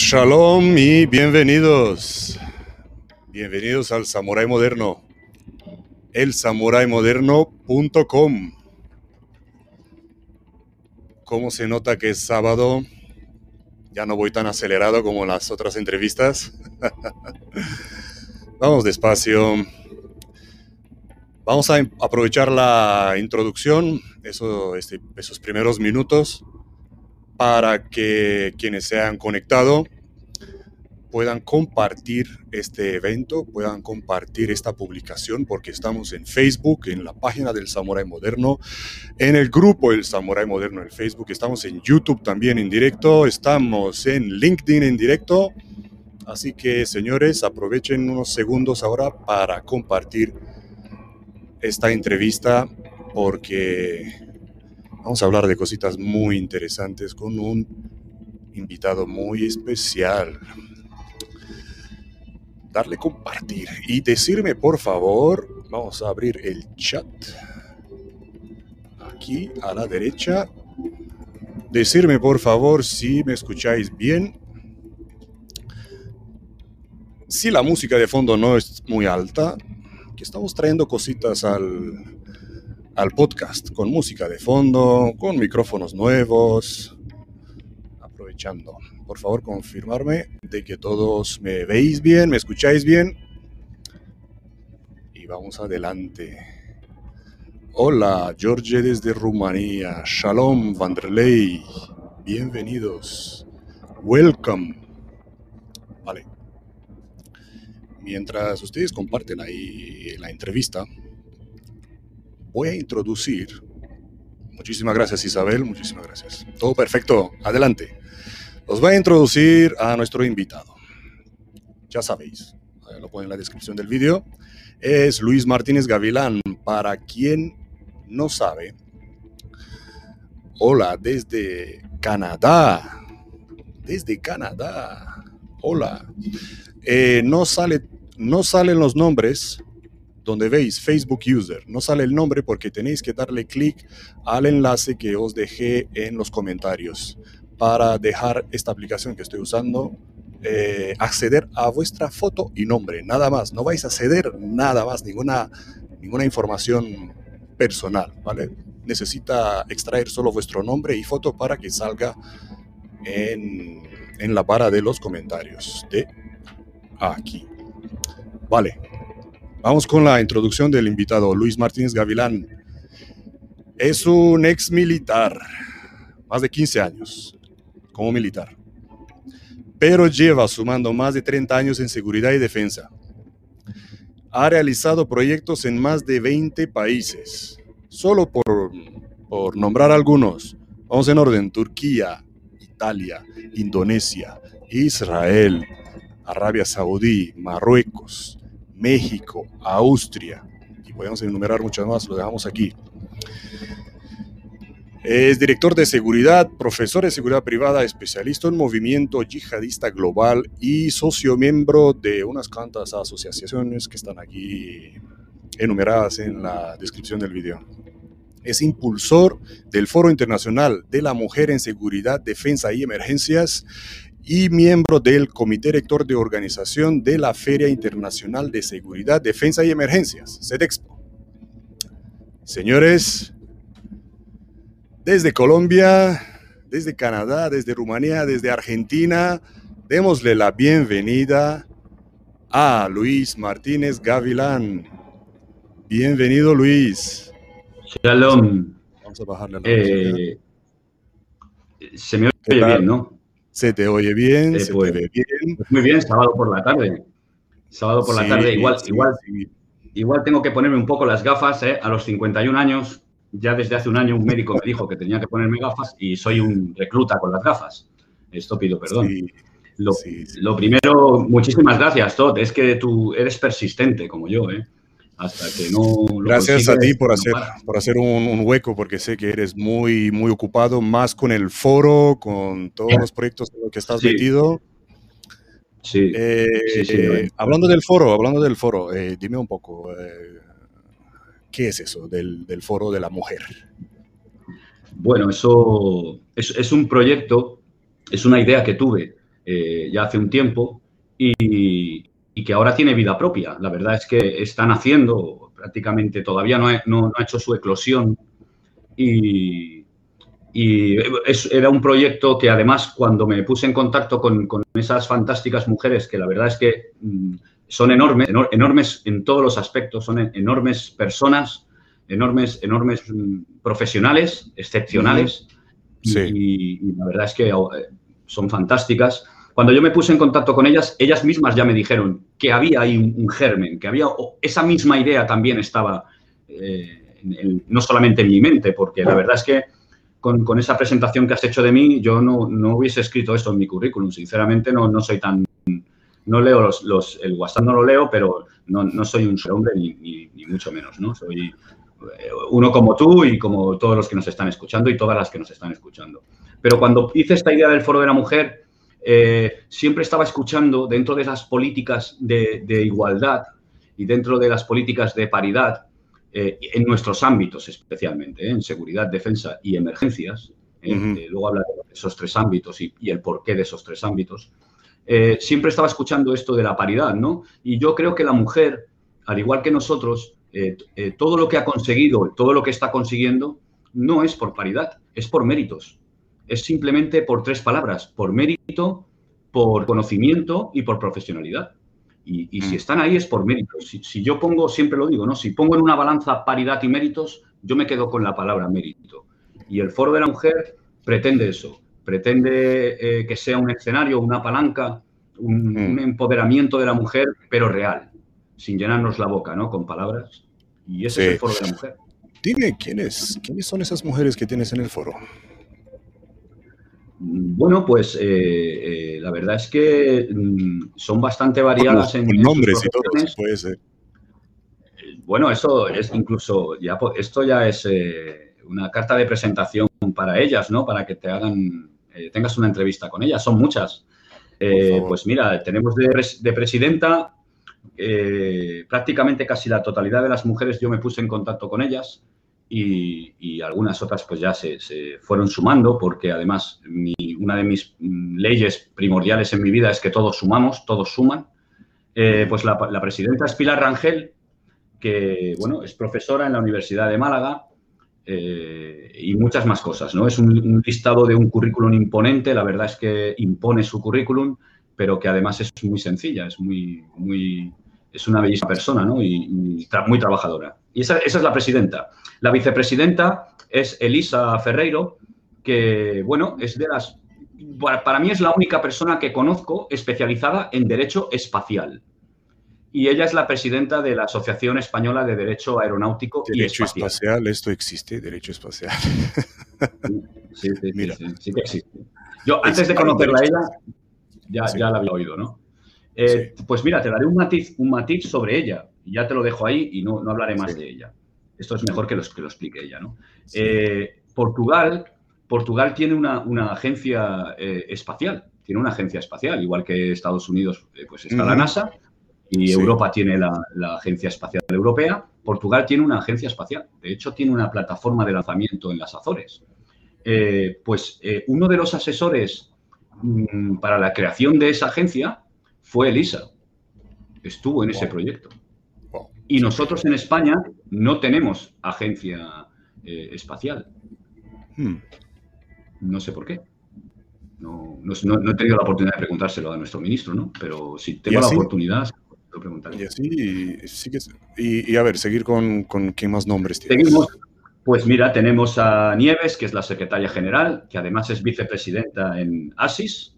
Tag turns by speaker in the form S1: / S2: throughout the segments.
S1: Shalom y bienvenidos. Bienvenidos al Samurai Moderno. El samuraimoderno.com. ¿Cómo se nota que es sábado? Ya no voy tan acelerado como las otras entrevistas. Vamos despacio. Vamos a aprovechar la introducción, este, esos primeros minutos, para que quienes se han conectado puedan compartir este evento, puedan compartir esta publicación, porque estamos en Facebook, en la página del Samurai Moderno, en el grupo del Samurai Moderno en Facebook, estamos en YouTube también en directo, estamos en LinkedIn en directo. Así que, señores, aprovechen unos segundos ahora para compartir esta entrevista, porque Vamos a hablar de cositas muy interesantes con un invitado muy especial. Darle compartir y decirme por favor, vamos a abrir el chat. Aquí a la derecha. Decirme por favor si me escucháis bien. Si la música de fondo no es muy alta, que estamos trayendo cositas al, al podcast con música de fondo, con micrófonos nuevos, aprovechando. Por favor, confirmarme de que todos me veis bien, me escucháis bien. Y vamos adelante. Hola, George desde Rumanía. Shalom, Vanderlei. Bienvenidos. Welcome. Vale. Mientras ustedes comparten ahí la entrevista, voy a introducir. Muchísimas gracias Isabel, muchísimas gracias. Todo perfecto, adelante. Os voy a introducir a nuestro invitado. Ya sabéis, lo pone en la descripción del vídeo. Es Luis Martínez Gavilán. Para quien no sabe, hola desde Canadá. Desde Canadá. Hola. Eh, no, sale, no salen los nombres donde veis Facebook User. No sale el nombre porque tenéis que darle clic al enlace que os dejé en los comentarios para dejar esta aplicación que estoy usando, eh, acceder a vuestra foto y nombre, nada más. No vais a ceder nada más, ninguna, ninguna información personal, ¿vale? Necesita extraer solo vuestro nombre y foto para que salga en, en la barra de los comentarios de aquí. Vale, Vamos con la introducción del invitado, Luis Martínez Gavilán. Es un ex militar, más de 15 años como militar, pero lleva sumando más de 30 años en seguridad y defensa. Ha realizado proyectos en más de 20 países, solo por, por nombrar algunos. Vamos en orden, Turquía, Italia, Indonesia, Israel, Arabia Saudí, Marruecos, México, Austria, y podemos enumerar muchas más, lo dejamos aquí. Es director de seguridad, profesor de seguridad privada, especialista en movimiento yihadista global y socio miembro de unas cuantas asociaciones que están aquí enumeradas en la descripción del video. Es impulsor del Foro Internacional de la Mujer en Seguridad, Defensa y Emergencias y miembro del Comité Director de Organización de la Feria Internacional de Seguridad, Defensa y Emergencias, SEDEXPO. Señores, desde Colombia, desde Canadá, desde Rumanía, desde Argentina, démosle la bienvenida a Luis Martínez Gavilán. Bienvenido, Luis.
S2: Shalom. Vamos a bajarle la eh, Se me oye bien, ¿no?
S1: Se te oye bien, eh, se te pues, ve bien.
S2: Pues muy bien, sábado por la tarde. Sábado por la tarde, igual, igual, igual tengo que ponerme un poco las gafas, ¿eh? A los 51 años, ya desde hace un año un médico me dijo que tenía que ponerme gafas y soy un recluta con las gafas. Esto pido perdón. Lo, lo, primero, muchísimas gracias, Todd. Es que tú eres persistente como yo, ¿eh? Hasta que no...
S1: Gracias a ti por hacer, por hacer un, hueco, porque sé que eres muy, muy ocupado, más con el foro, con todos los proyectos en los que estás metido. Sí, eh, Hablando del foro, hablando del foro, eh, dime un poco, eh, ¿qué es eso del, del, foro de la mujer?
S2: Bueno, eso es, es, un proyecto, es una idea que tuve ya hace un tiempo y, que ahora tiene vida propia. La verdad es que están haciendo, prácticamente todavía no ha, hecho su eclosión y, era un proyecto que además cuando me puse en contacto con, esas fantásticas mujeres, que la verdad es que mm, son enormes, enormes en todos los aspectos, son enormes personas, enormes, enormes mm, profesionales, excepcionales. Y, la verdad es que eh, son fantásticas. Cuando yo me puse en contacto con ellas, ellas mismas ya me dijeron que había ahí un, germen, que había esa misma idea también estaba eh, no solamente en mi mente, porque la verdad es que con, esa presentación que has hecho de mí, yo no, hubiese escrito esto en mi currículum. Sinceramente, no, no soy tan. No leo los, el WhatsApp, no lo leo, pero no, soy un hombre ni, ni, mucho menos, ¿no? Soy eh, uno como tú y como todos los que nos están escuchando y todas las que nos están escuchando. Pero cuando hice esta idea del Foro de la Mujer, eh, siempre estaba escuchando dentro de las políticas de, igualdad y dentro de las políticas de paridad, eh, en nuestros ámbitos especialmente, en seguridad, defensa y emergencias, luego hablaré de esos tres ámbitos y, y, el porqué de esos tres ámbitos, siempre estaba escuchando esto de la paridad, ¿no? Y yo creo que la mujer, al igual que nosotros, eh, eh, todo lo que ha conseguido, todo lo que está consiguiendo, no es por paridad, es por méritos. Es simplemente por tres palabras, por mérito, por conocimiento y por profesionalidad. Y, si mm. están ahí es por méritos. Si, yo pongo, siempre lo digo, ¿no? Si pongo en una balanza paridad y méritos, yo me quedo con la palabra mérito. Y el Foro de la Mujer pretende eso, pretende eh, que sea un escenario, una palanca, un, mm. un empoderamiento de la mujer, pero real sin llenarnos la boca, ¿no? Con palabras. Y ese es el foro de la mujer.
S1: Dime, ¿quiénes, ¿quiénes son esas mujeres que tienes en el foro?
S2: Bueno, pues eh, eh, la verdad es que mm, son bastante variadas
S1: en, nombres y todo, puede ser.
S2: Bueno, eso es incluso, ya, esto ya es eh, una carta de presentación para ellas, ¿no? Para que te hagan, tengas una entrevista con ellas. Son muchas. pues mira, tenemos de presidenta eh, prácticamente casi la totalidad de las mujeres yo me puse en contacto con ellas y, algunas otras pues ya se, fueron sumando porque además una de mis mm, leyes primordiales en mi vida es que todos sumamos, todos suman. Eh, pues la, presidenta es Pilar Rangel, que bueno, es profesora en la Universidad de Málaga eh, y muchas más cosas. ¿no? Es un, listado de un currículum imponente, la verdad es que impone su currículum pero que además es muy sencilla, es muy, muy, es una bellísima persona, ¿no? Y, muy trabajadora. Y esa, es la presidenta. La vicepresidenta es Elisa Ferreiro, que, bueno, es de las... Para, mí es la única persona que conozco especializada en derecho espacial. Y ella es la presidenta de la Asociación Española de Derecho Aeronáutico
S1: derecho y Espacial. esto existe, derecho espacial.
S2: Sí, sí, Mira. sí, que existe. Yo, antes de conocerla a ella, ya, ya la había oído, ¿no? Eh, pues mira, te daré un matiz, un matiz sobre ella. Ya te lo dejo ahí y no, no hablaré más de ella. Esto es mejor que, los, que lo explique ella, ¿no? Eh, Portugal, Portugal tiene una, una agencia eh, espacial, tiene una agencia espacial, igual que Estados Unidos, pues está la NASA y Europa tiene la, la, Agencia Espacial Europea. Portugal tiene una agencia espacial. De hecho, tiene una plataforma de lanzamiento en las Azores. pues uno de los asesores Mm, para la creación de esa agencia fue Elisa. Estuvo en ese proyecto. Y nosotros en España no tenemos agencia eh, espacial. Hmm. No sé por qué. No, he tenido la oportunidad de preguntárselo a nuestro ministro, ¿no? Pero si tengo la oportunidad, lo preguntaré.
S1: Y así, sí que, y, a ver, seguir con, con qué más nombres
S2: tienes. Seguimos, pues mira, tenemos a Nieves, que es la secretaria general, que además es vicepresidenta en ASIS,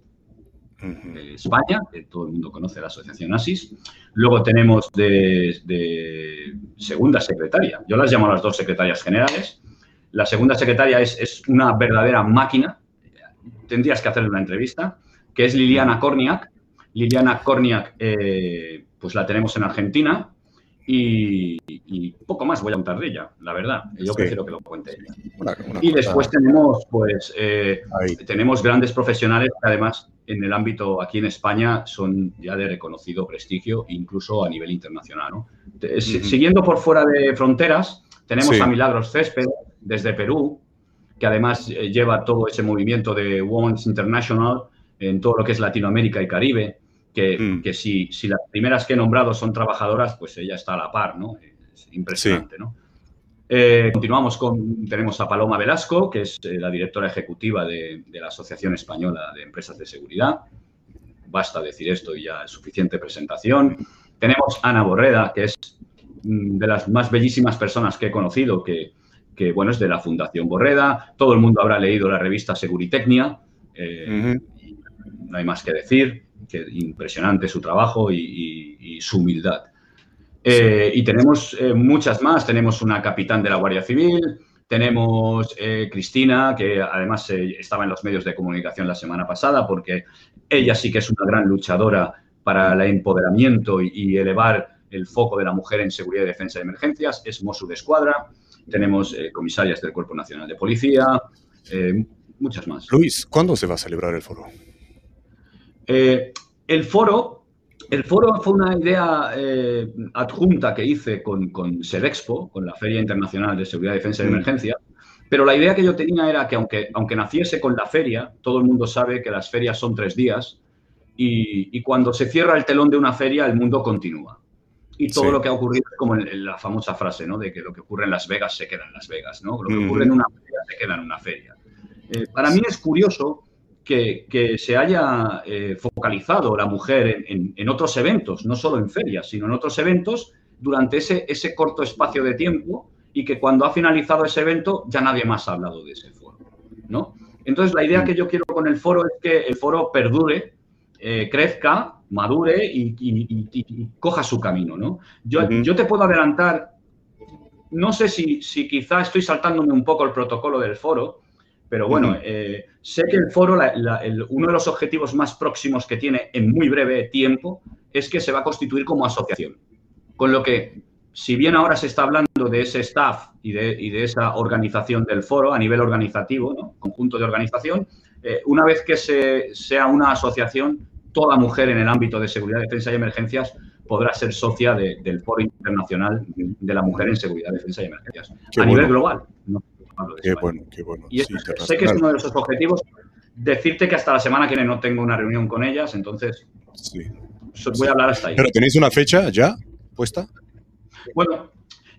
S2: España, que todo el mundo conoce la asociación ASIS. Luego tenemos de, segunda secretaria, yo las llamo las dos secretarias generales. La segunda secretaria es, una verdadera máquina, tendrías que hacerle una entrevista, que es Liliana Korniak. Liliana Korniak, eh, pues la tenemos en Argentina, y, poco más voy a contar de ella, la verdad. Yo prefiero que lo cuente ella. y después tenemos, pues, eh, tenemos grandes profesionales que además en el ámbito aquí en España son ya de reconocido prestigio, incluso a nivel internacional. Siguiendo por fuera de fronteras, tenemos a Milagros Césped desde Perú, que además eh, lleva todo ese movimiento de Women's International en todo lo que es Latinoamérica y Caribe, que, mm. que si, si, las primeras que he nombrado son trabajadoras, pues ella está a la par, ¿no? Es impresionante, ¿no? Eh, continuamos con, tenemos a Paloma Velasco, que es eh, la directora ejecutiva de, la Asociación Española de Empresas de Seguridad. Basta decir esto y ya es suficiente presentación. Tenemos a Ana Borreda, que es mm, de las más bellísimas personas que he conocido, que, bueno, es de la Fundación Borreda. Todo el mundo habrá leído la revista Seguritecnia. Eh, no hay más que decir, que impresionante su trabajo y su humildad. Eh, y tenemos eh, muchas más. Tenemos una capitán de la Guardia Civil, tenemos eh, Cristina, que además estaba en los medios de comunicación la semana pasada, porque ella sí que es una gran luchadora para el empoderamiento y, elevar el foco de la mujer en seguridad y defensa de emergencias. Es Mosu de Escuadra. Tenemos comisarias del Cuerpo Nacional de Policía, muchas más.
S1: Luis, ¿cuándo se va a celebrar el foro?
S2: El foro el foro fue una idea eh, adjunta que hice con, con SEDEXPO, con la Feria Internacional de Seguridad, Defensa y mm. Emergencia, pero la idea que yo tenía era que aunque, aunque naciese con la feria, todo el mundo sabe que las ferias son tres días y, cuando se cierra el telón de una feria, el mundo continúa. Y todo lo que ha ocurrido es como la famosa frase, ¿no? De que lo que ocurre en Las Vegas se queda en Las Vegas, ¿no? Lo que ocurre en una feria se queda en una feria. Eh, para mí es curioso que, se haya eh, focalizado la mujer en, otros eventos, no solo en ferias, sino en otros eventos durante ese, ese corto espacio de tiempo y que cuando ha finalizado ese evento ya nadie más ha hablado de ese foro. ¿no? Entonces, la idea que yo quiero con el foro es que el foro perdure, eh, crezca, madure y, coja su camino. ¿no? Yo, yo te puedo adelantar, no sé si, si quizá estoy saltándome un poco el protocolo del foro, pero bueno, eh, sé que el foro, uno de los objetivos más próximos que tiene en muy breve tiempo es que se va a constituir como asociación. Con lo que, si bien ahora se está hablando de ese staff y de, esa organización del foro a nivel organizativo, ¿no? conjunto de organización, eh, una vez que se, sea una asociación, toda mujer en el ámbito de seguridad, defensa y emergencias podrá ser socia del Foro Internacional de la Mujer en Seguridad, Defensa y Emergencias. a nivel global. ¿no?
S1: Qué bueno, qué bueno.
S2: Y sé que es uno de esos objetivos. Decirte que hasta la semana que viene no tengo una reunión con ellas, entonces voy a hablar hasta ahí.
S1: ¿Pero tenéis una fecha ya puesta?
S2: Bueno,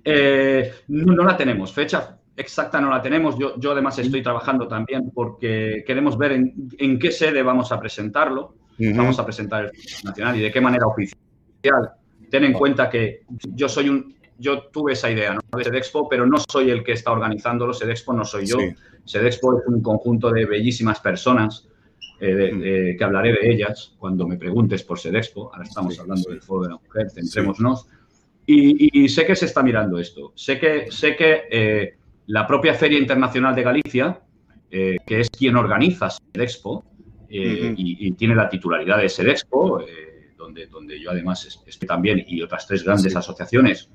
S2: eh, no, la tenemos. Fecha exacta no la tenemos. Yo, yo además estoy trabajando también porque queremos ver en, qué sede vamos a presentarlo. Vamos a presentar el Nacional y de qué manera oficial. Ten en cuenta que yo soy un yo tuve esa idea ¿no? de Sedexpo, pero no soy el que está organizándolo. Sedexpo no soy yo. Sedexpo es un conjunto de bellísimas personas eh, mm. que hablaré de ellas cuando me preguntes por Sedexpo. Ahora estamos hablando del Foro de la Mujer, centrémonos. Y, sé que se está mirando esto. Sé que, sé que eh, la propia Feria Internacional de Galicia, eh, que es quien organiza Sedexpo y, tiene la titularidad de Sedexpo, donde, donde yo además estoy también, y otras tres grandes asociaciones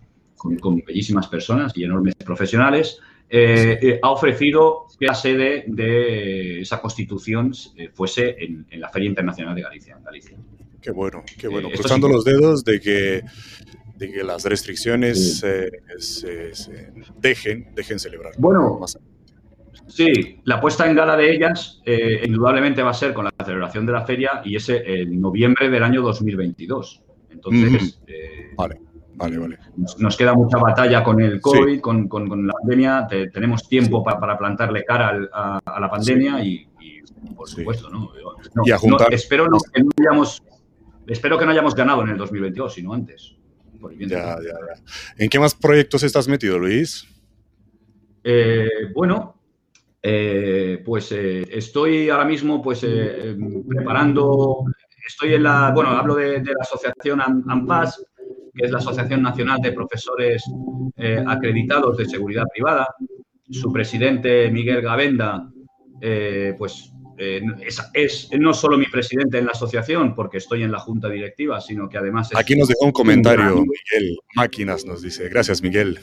S2: con, bellísimas personas y enormes profesionales, eh, eh, ha ofrecido que la sede de esa constitución eh, fuese en, la Feria Internacional de Galicia, en Galicia.
S1: Qué bueno, qué bueno. Cruzando los dedos de que, de que las restricciones se, dejen, dejen celebrar.
S2: Bueno, sí, la puesta en gala de ellas indudablemente va a ser con la celebración de la feria y ese en noviembre del año 2022. Entonces,
S1: vale. Vale, vale.
S2: Nos, queda mucha batalla con el COVID, con, la pandemia. tenemos tiempo para plantarle cara a, la pandemia y, por supuesto, ¿no?
S1: y a juntar...
S2: espero, que no hayamos, espero que no hayamos ganado en el 2022, sino antes.
S1: ya, ya, ya. ¿En qué más proyectos estás metido, Luis?
S2: Eh, bueno, eh, pues eh, estoy ahora mismo pues preparando, estoy en la, bueno, hablo de, la asociación AMPAS, que es la Asociación Nacional de Profesores eh, Acreditados de Seguridad Privada. Su presidente, Miguel Gavenda, eh, pues eh, es, no solo mi presidente en la asociación, porque estoy en la junta directiva, sino que además... Es
S1: Aquí nos dejó un comentario, Miguel Máquinas nos dice. Gracias, Miguel.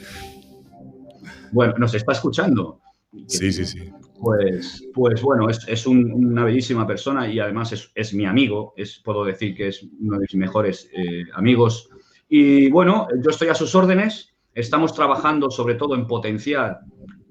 S2: Bueno, nos está escuchando.
S1: Sí, sí, sí.
S2: Pues, pues bueno, es, una bellísima persona y además es, mi amigo, es, puedo decir que es uno de mis mejores amigos. Y bueno, yo estoy a sus órdenes. Estamos trabajando sobre todo en potenciar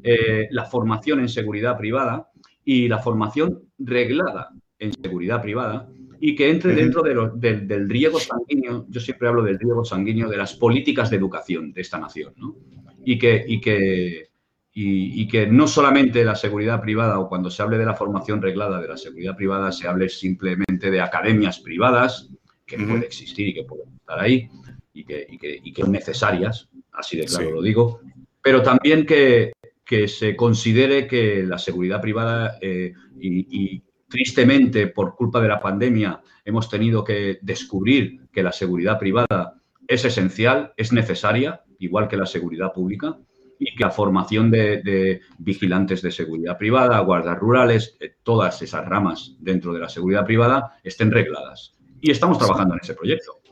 S2: eh, la formación en seguridad privada y la formación reglada en seguridad privada y que entre dentro del riego sanguíneo, yo siempre hablo del riego sanguíneo de las políticas de educación de esta nación, ¿no? Y que, y que, y, que no solamente la seguridad privada o cuando se hable de la formación reglada de la seguridad privada se hable simplemente de academias privadas, que puede existir y que pueden estar ahí y que, y que, y que son necesarias, así de claro lo digo, pero también que, que se considere que la seguridad privada eh, y, tristemente por culpa de la pandemia hemos tenido que descubrir que la seguridad privada es esencial, es necesaria, igual que la seguridad pública, y que la formación de, vigilantes de seguridad privada, guardas rurales, eh, todas esas ramas dentro de la seguridad privada estén regladas. Y estamos trabajando en ese proyecto.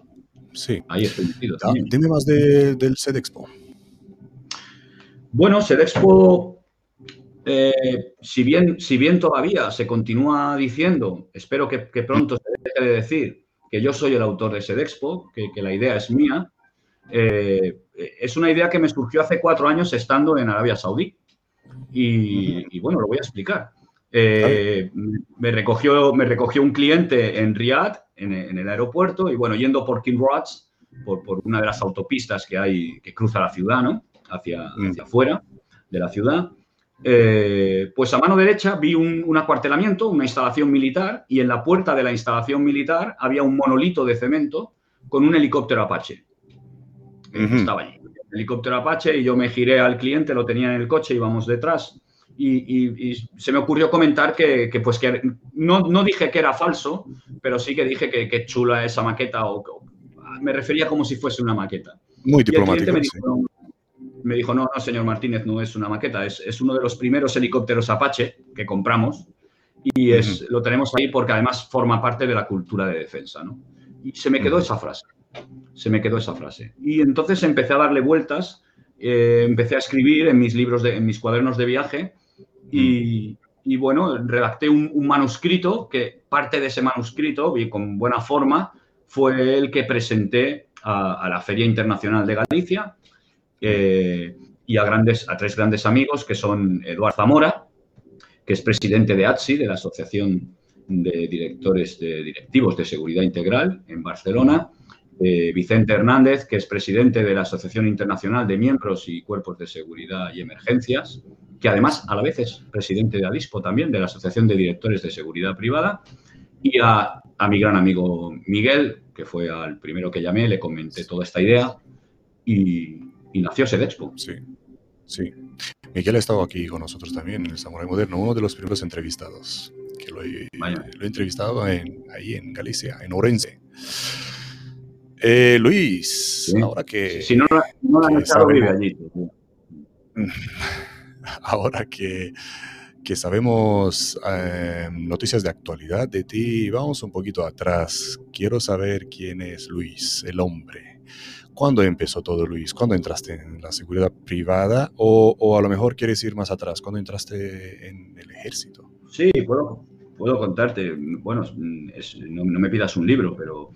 S1: Sí.
S2: Ahí estoy metido.
S1: Dime más del SEDEXPO.
S2: Bueno, Sedexpo, eh, si, bien, si bien todavía se continúa diciendo, espero que, pronto se deje de decir que yo soy el autor de Sedexpo, que, que la idea es mía, eh, es una idea que me surgió hace cuatro años estando en Arabia Saudí. Y, bueno, lo voy a explicar. Eh, me, recogió, me recogió un cliente en Riyadh, en, el aeropuerto, y bueno, yendo por King Roads, por, por, una de las autopistas que hay que cruza la ciudad, ¿no? hacia, mm. hacia afuera de la ciudad. Eh, pues a mano derecha vi un, acuartelamiento, una instalación militar, y en la puerta de la instalación militar había un monolito de cemento con un helicóptero Apache. Estaba allí. helicóptero Apache y yo me giré al cliente, lo tenía en el coche, íbamos detrás. Y, se me ocurrió comentar que, pues que no, no, dije que era falso, pero sí que dije que, chula esa maqueta o, me refería como si fuese una maqueta.
S1: Muy diplomático
S2: me dijo, no, no, señor Martínez, no es una maqueta, es, uno de los primeros helicópteros Apache que compramos y es, lo tenemos ahí porque además forma parte de la cultura de defensa, ¿no? Y se me quedó esa frase, se me quedó esa frase. Y entonces empecé a darle vueltas, eh, empecé a escribir en mis libros, de, en mis cuadernos de viaje y, bueno, redacté un, manuscrito que parte de ese manuscrito, y con buena forma, fue el que presenté a la Feria Internacional de Galicia eh, y a, grandes, a tres grandes amigos que son Eduardo Zamora, que es presidente de ATSI, de la Asociación de Directores de Directivos de Seguridad Integral en Barcelona, eh, Vicente Hernández, que es presidente de la Asociación Internacional de Miembros y Cuerpos de Seguridad y Emergencias, que además a la vez es presidente de ADISPO también, de la Asociación de Directores de Seguridad Privada, y a, a mi gran amigo Miguel, que fue al primero que llamé, le comenté toda esta idea y, y nació Sedexpo.
S1: Sí, sí. Miguel ha estado aquí con nosotros también en el Samurai Moderno, uno de los primeros entrevistados, que lo he, entrevistado ahí en Galicia, en Orense. Eh, Luis, ahora que...
S2: Si no, no la han vive allí.
S1: Ahora que, que sabemos eh, noticias de actualidad de ti, vamos un poquito atrás. Quiero saber quién es Luis, el hombre. ¿Cuándo empezó todo, Luis? ¿Cuándo entraste en la seguridad privada? O, a lo mejor quieres ir más atrás, ¿cuándo entraste en el ejército?
S2: Sí, puedo, puedo contarte. Bueno, no, me pidas un libro, pero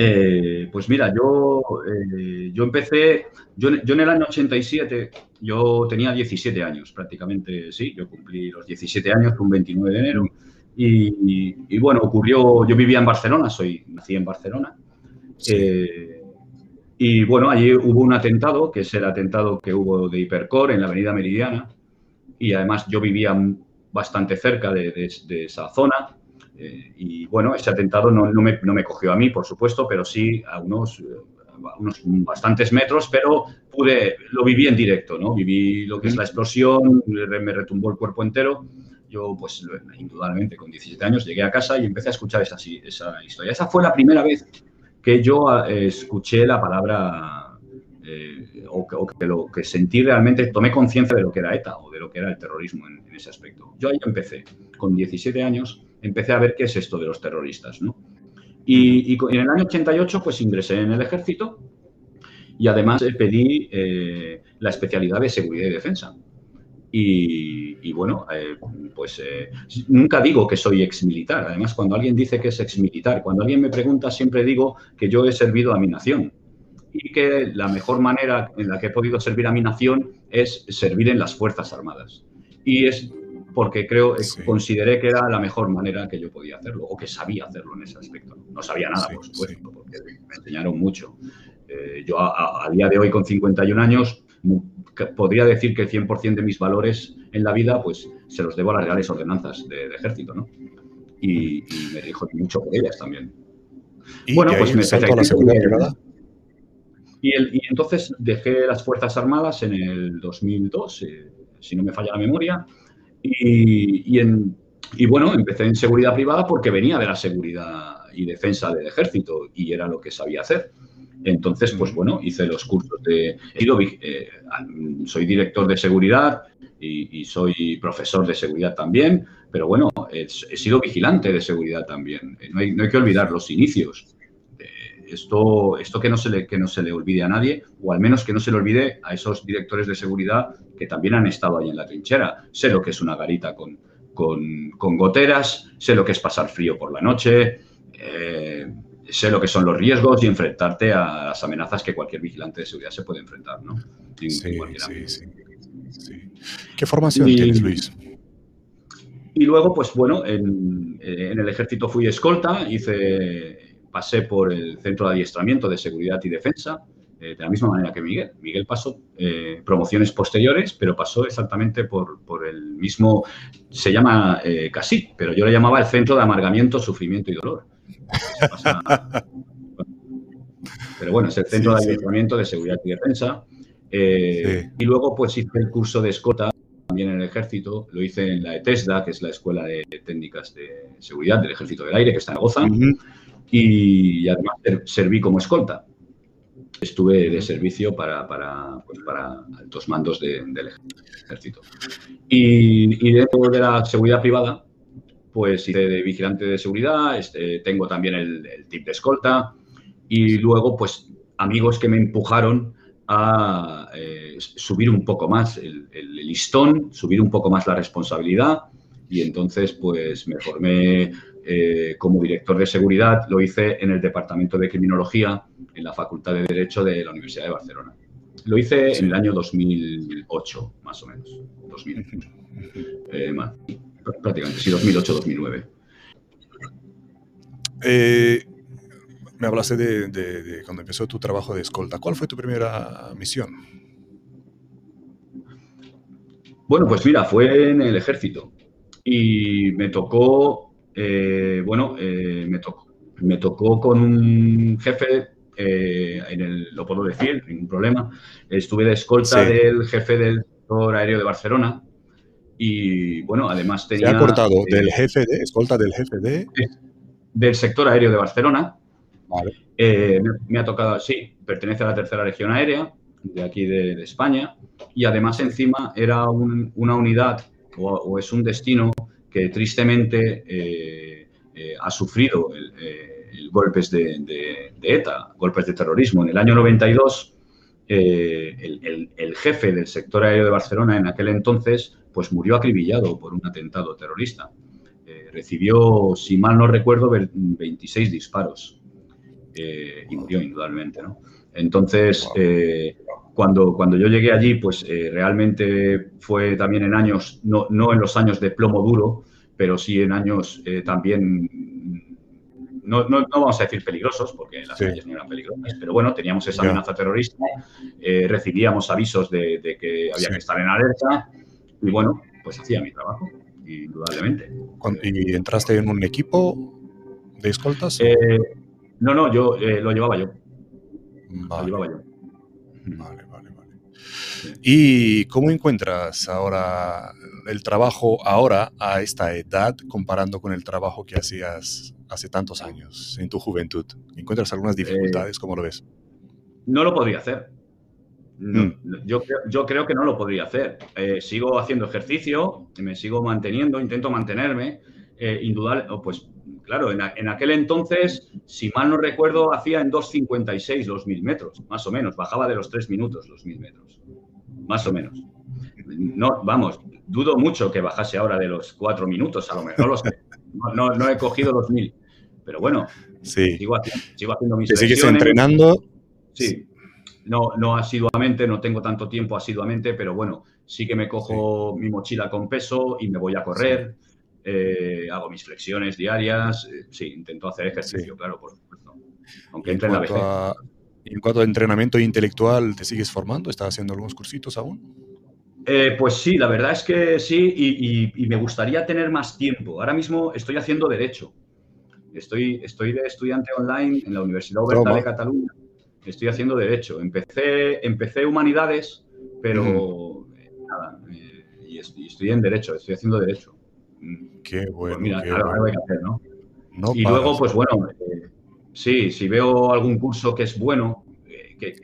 S2: eh, pues mira, yo, eh, yo empecé, yo, en el año 87, yo tenía 17 años prácticamente, sí, yo cumplí los 17 años un 29 de enero. Y, bueno, ocurrió, yo vivía en Barcelona, soy, nací en Barcelona. Eh, y bueno, allí hubo un atentado, que es el atentado que hubo de Hipercore en la Avenida Meridiana. Y además yo vivía bastante cerca de, esa zona. Eh, y bueno, ese atentado no, no, me, no, me, cogió a mí, por supuesto, pero sí a unos, unos bastantes metros, pero pude, lo viví en directo, ¿no? Viví lo que es la explosión, me retumbó el cuerpo entero. Yo, pues, indudablemente, con 17 años llegué a casa y empecé a escuchar esa, esa historia. Esa fue la primera vez que yo eh, escuché la palabra eh, o, que, lo que sentí realmente, tomé conciencia de lo que era ETA o de lo que era el terrorismo en, ese aspecto. Yo ahí empecé, con 17 años, empecé a ver qué es esto de los terroristas, ¿no? Y, en el año 88, pues ingresé en el ejército y además eh, pedí la especialidad de seguridad y defensa. Y, bueno, eh, pues eh, nunca digo que soy exmilitar. Además, cuando alguien dice que es exmilitar, cuando alguien me pregunta, siempre digo que yo he servido a mi nación y que la mejor manera en la que he podido servir a mi nación es servir en las Fuerzas Armadas. Y es porque creo, consideré que era la mejor manera que yo podía hacerlo, o que sabía hacerlo en ese aspecto. No sabía nada, por supuesto, porque me enseñaron mucho. Eh, yo a, día de hoy, con 51 años, podría decir que el 100% de mis valores en la vida, pues se los debo a las reales ordenanzas del ejército, ¿no? Y, me dijo mucho por ellas también.
S1: bueno, pues me empecé la seguridad
S2: y, y, entonces dejé las Fuerzas Armadas en el 2002, eh, si no me falla la memoria, y, y, en, y, bueno, empecé en seguridad privada porque venía de la seguridad y defensa del ejército y era lo que sabía hacer. Entonces, pues bueno, hice los cursos de... Eh, soy director de seguridad y, soy profesor de seguridad también, pero bueno, he, sido vigilante de seguridad también. No hay, no hay que olvidar los inicios esto, esto que, no se le, que no se le olvide a nadie, o al menos que no se le olvide a esos directores de seguridad que también han estado ahí en la trinchera. Sé lo que es una garita con, con, goteras, sé lo que es pasar frío por la noche, eh, sé lo que son los riesgos y enfrentarte a las amenazas que cualquier vigilante de seguridad se puede enfrentar. ¿no?
S1: sí, sí, sí, ¿Qué formación tienes, Luis?
S2: Y luego, pues bueno, en, en, el ejército fui escolta, hice pasé por el Centro de Adiestramiento de Seguridad y Defensa, eh, de la misma manera que Miguel. Miguel pasó eh, promociones posteriores, pero pasó exactamente por, el mismo, se llama eh, casi, pero yo le llamaba el Centro de Amargamiento, Sufrimiento y Dolor. pero bueno, es el Centro de Adiestramiento de Seguridad y Defensa. Y luego pues hice el curso de escota también en el ejército, lo hice en la ETESDA, que es la Escuela de Técnicas de Seguridad del Ejército del Aire, que está en Goza y además serví como escolta. Estuve de servicio para, para, pues para altos mandos del ejército. Y, dentro de la seguridad privada, pues hice de vigilante de seguridad, este, tengo también el, tip de escolta y luego pues amigos que me empujaron a eh, subir un poco más el, el, listón, subir un poco más la responsabilidad y entonces pues me formé eh, como director de seguridad, lo hice en el Departamento de Criminología en la Facultad de Derecho de la Universidad de Barcelona. Lo hice en el año 2008, más o menos. 2008. Eh, prácticamente, sí, 2008-2009.
S1: Eh, me hablaste de, cuando empezó tu trabajo de escolta. ¿Cuál fue tu primera misión?
S2: Bueno, pues mira, fue en el ejército. Y me tocó eh, bueno, eh, me, tocó, me tocó con un jefe, eh, en el, lo puedo decir, ningún problema. Estuve de escolta del jefe del sector aéreo de Barcelona y, bueno, además tenía...
S1: Se ha cortado del jefe de, escolta del jefe de...
S2: Del sector aéreo de Barcelona. Vale. me, ha tocado, sí, pertenece a la tercera región aérea de aquí de, España y además encima era una unidad o es un destino que tristemente eh, eh, ha sufrido el, eh, golpes de, ETA, golpes de terrorismo. En el año 92, el, el, jefe del sector aéreo de Barcelona en aquel entonces pues murió acribillado por un atentado terrorista. recibió, si mal no recuerdo, 26 disparos y murió indudablemente. ¿no? Entonces, cuando, cuando yo llegué allí, pues eh, realmente fue también en años, no, no, en los años de plomo duro, pero sí en años eh, también, no, no, vamos a decir peligrosos, porque las calles no eran peligrosas, pero bueno, teníamos esa amenaza terrorista, eh, recibíamos avisos de, que había que estar en alerta y bueno, pues hacía mi trabajo, indudablemente.
S1: ¿Y entraste en un equipo de escoltas?
S2: no, no, yo lo llevaba yo. Lo llevaba yo.
S1: Vale, ¿Y cómo encuentras ahora el trabajo ahora a esta edad comparando con el trabajo que hacías hace tantos años en tu juventud? ¿Encuentras algunas eh, dificultades? ¿Cómo lo ves?
S2: No lo podría hacer. Mm. yo, yo, creo que no lo podría hacer. Eh, sigo haciendo ejercicio, me sigo manteniendo, intento mantenerme. Eh, indudable, pues claro, en, aquel entonces, si mal no recuerdo, hacía en 2.56 los mil metros, más o menos. Bajaba de los 3 minutos los mil metros más o menos. No, vamos, dudo mucho que bajase ahora de los cuatro minutos, a lo mejor. No, no, he cogido los mil. Pero bueno,
S1: sí.
S2: sigo, haciendo, mis
S1: ¿Te sigues entrenando?
S2: Sí. No, no asiduamente, no tengo tanto tiempo asiduamente, pero bueno, sí que me cojo mi mochila con peso y me voy a correr, eh, hago mis flexiones diarias, eh, sí, intento hacer ejercicio, claro, por supuesto.
S1: Aunque entre en la vejez. En cuanto a entrenamiento intelectual, ¿te sigues formando? ¿Estás haciendo algunos cursitos aún?
S2: Eh, pues sí, la verdad es que sí, y, me gustaría tener más tiempo. Ahora mismo estoy haciendo Derecho. Estoy, estoy de estudiante online en la Universidad Oberta de Cataluña. Estoy haciendo Derecho. Empecé, empecé Humanidades, pero nada, eh, y, estoy, en Derecho, estoy haciendo Derecho.
S1: Qué pues bueno.
S2: mira, qué bueno. hay que hacer, ¿no? y luego, pues bueno, eh, sí, si veo algún curso que es bueno, que,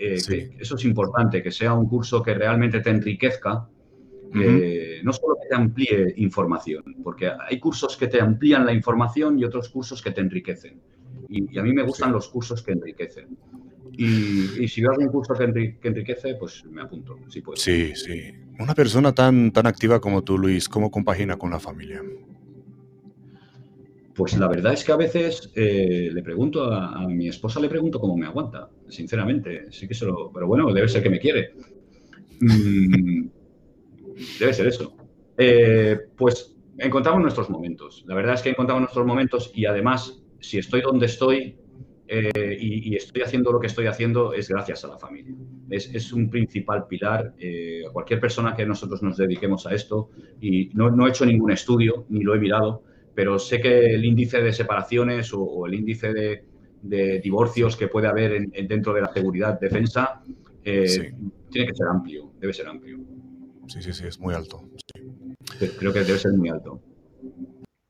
S2: eso es importante, que sea un curso que realmente te enriquezca, no solo que te amplíe información, porque hay cursos que te amplían la información y otros cursos que te enriquecen. Y, a mí me gustan los cursos que enriquecen. Y, si veo algún curso que, enriquece, pues me apunto, si puedo.
S1: Sí, sí. Una persona tan, tan activa como tú, Luis, ¿cómo compagina con la familia?
S2: Pues la verdad es que a veces eh, le pregunto a, mi esposa, le pregunto cómo me aguanta, sinceramente. Sí que se lo, pero bueno, debe ser que me quiere. Mm, Debe ser eso. Eh, pues encontramos nuestros momentos. La verdad es que encontramos nuestros momentos y además, si estoy donde estoy eh, y, estoy haciendo lo que estoy haciendo, es gracias a la familia. Es, un principal pilar. Cualquier persona que nosotros nos dediquemos a esto, y no, he hecho ningún estudio, ni lo he mirado, pero sé que el índice de separaciones o, el índice de, divorcios que puede haber dentro de la seguridad defensa tiene que ser amplio, debe ser amplio
S1: sí, sí, sí, es muy alto.
S2: Creo que debe ser muy alto.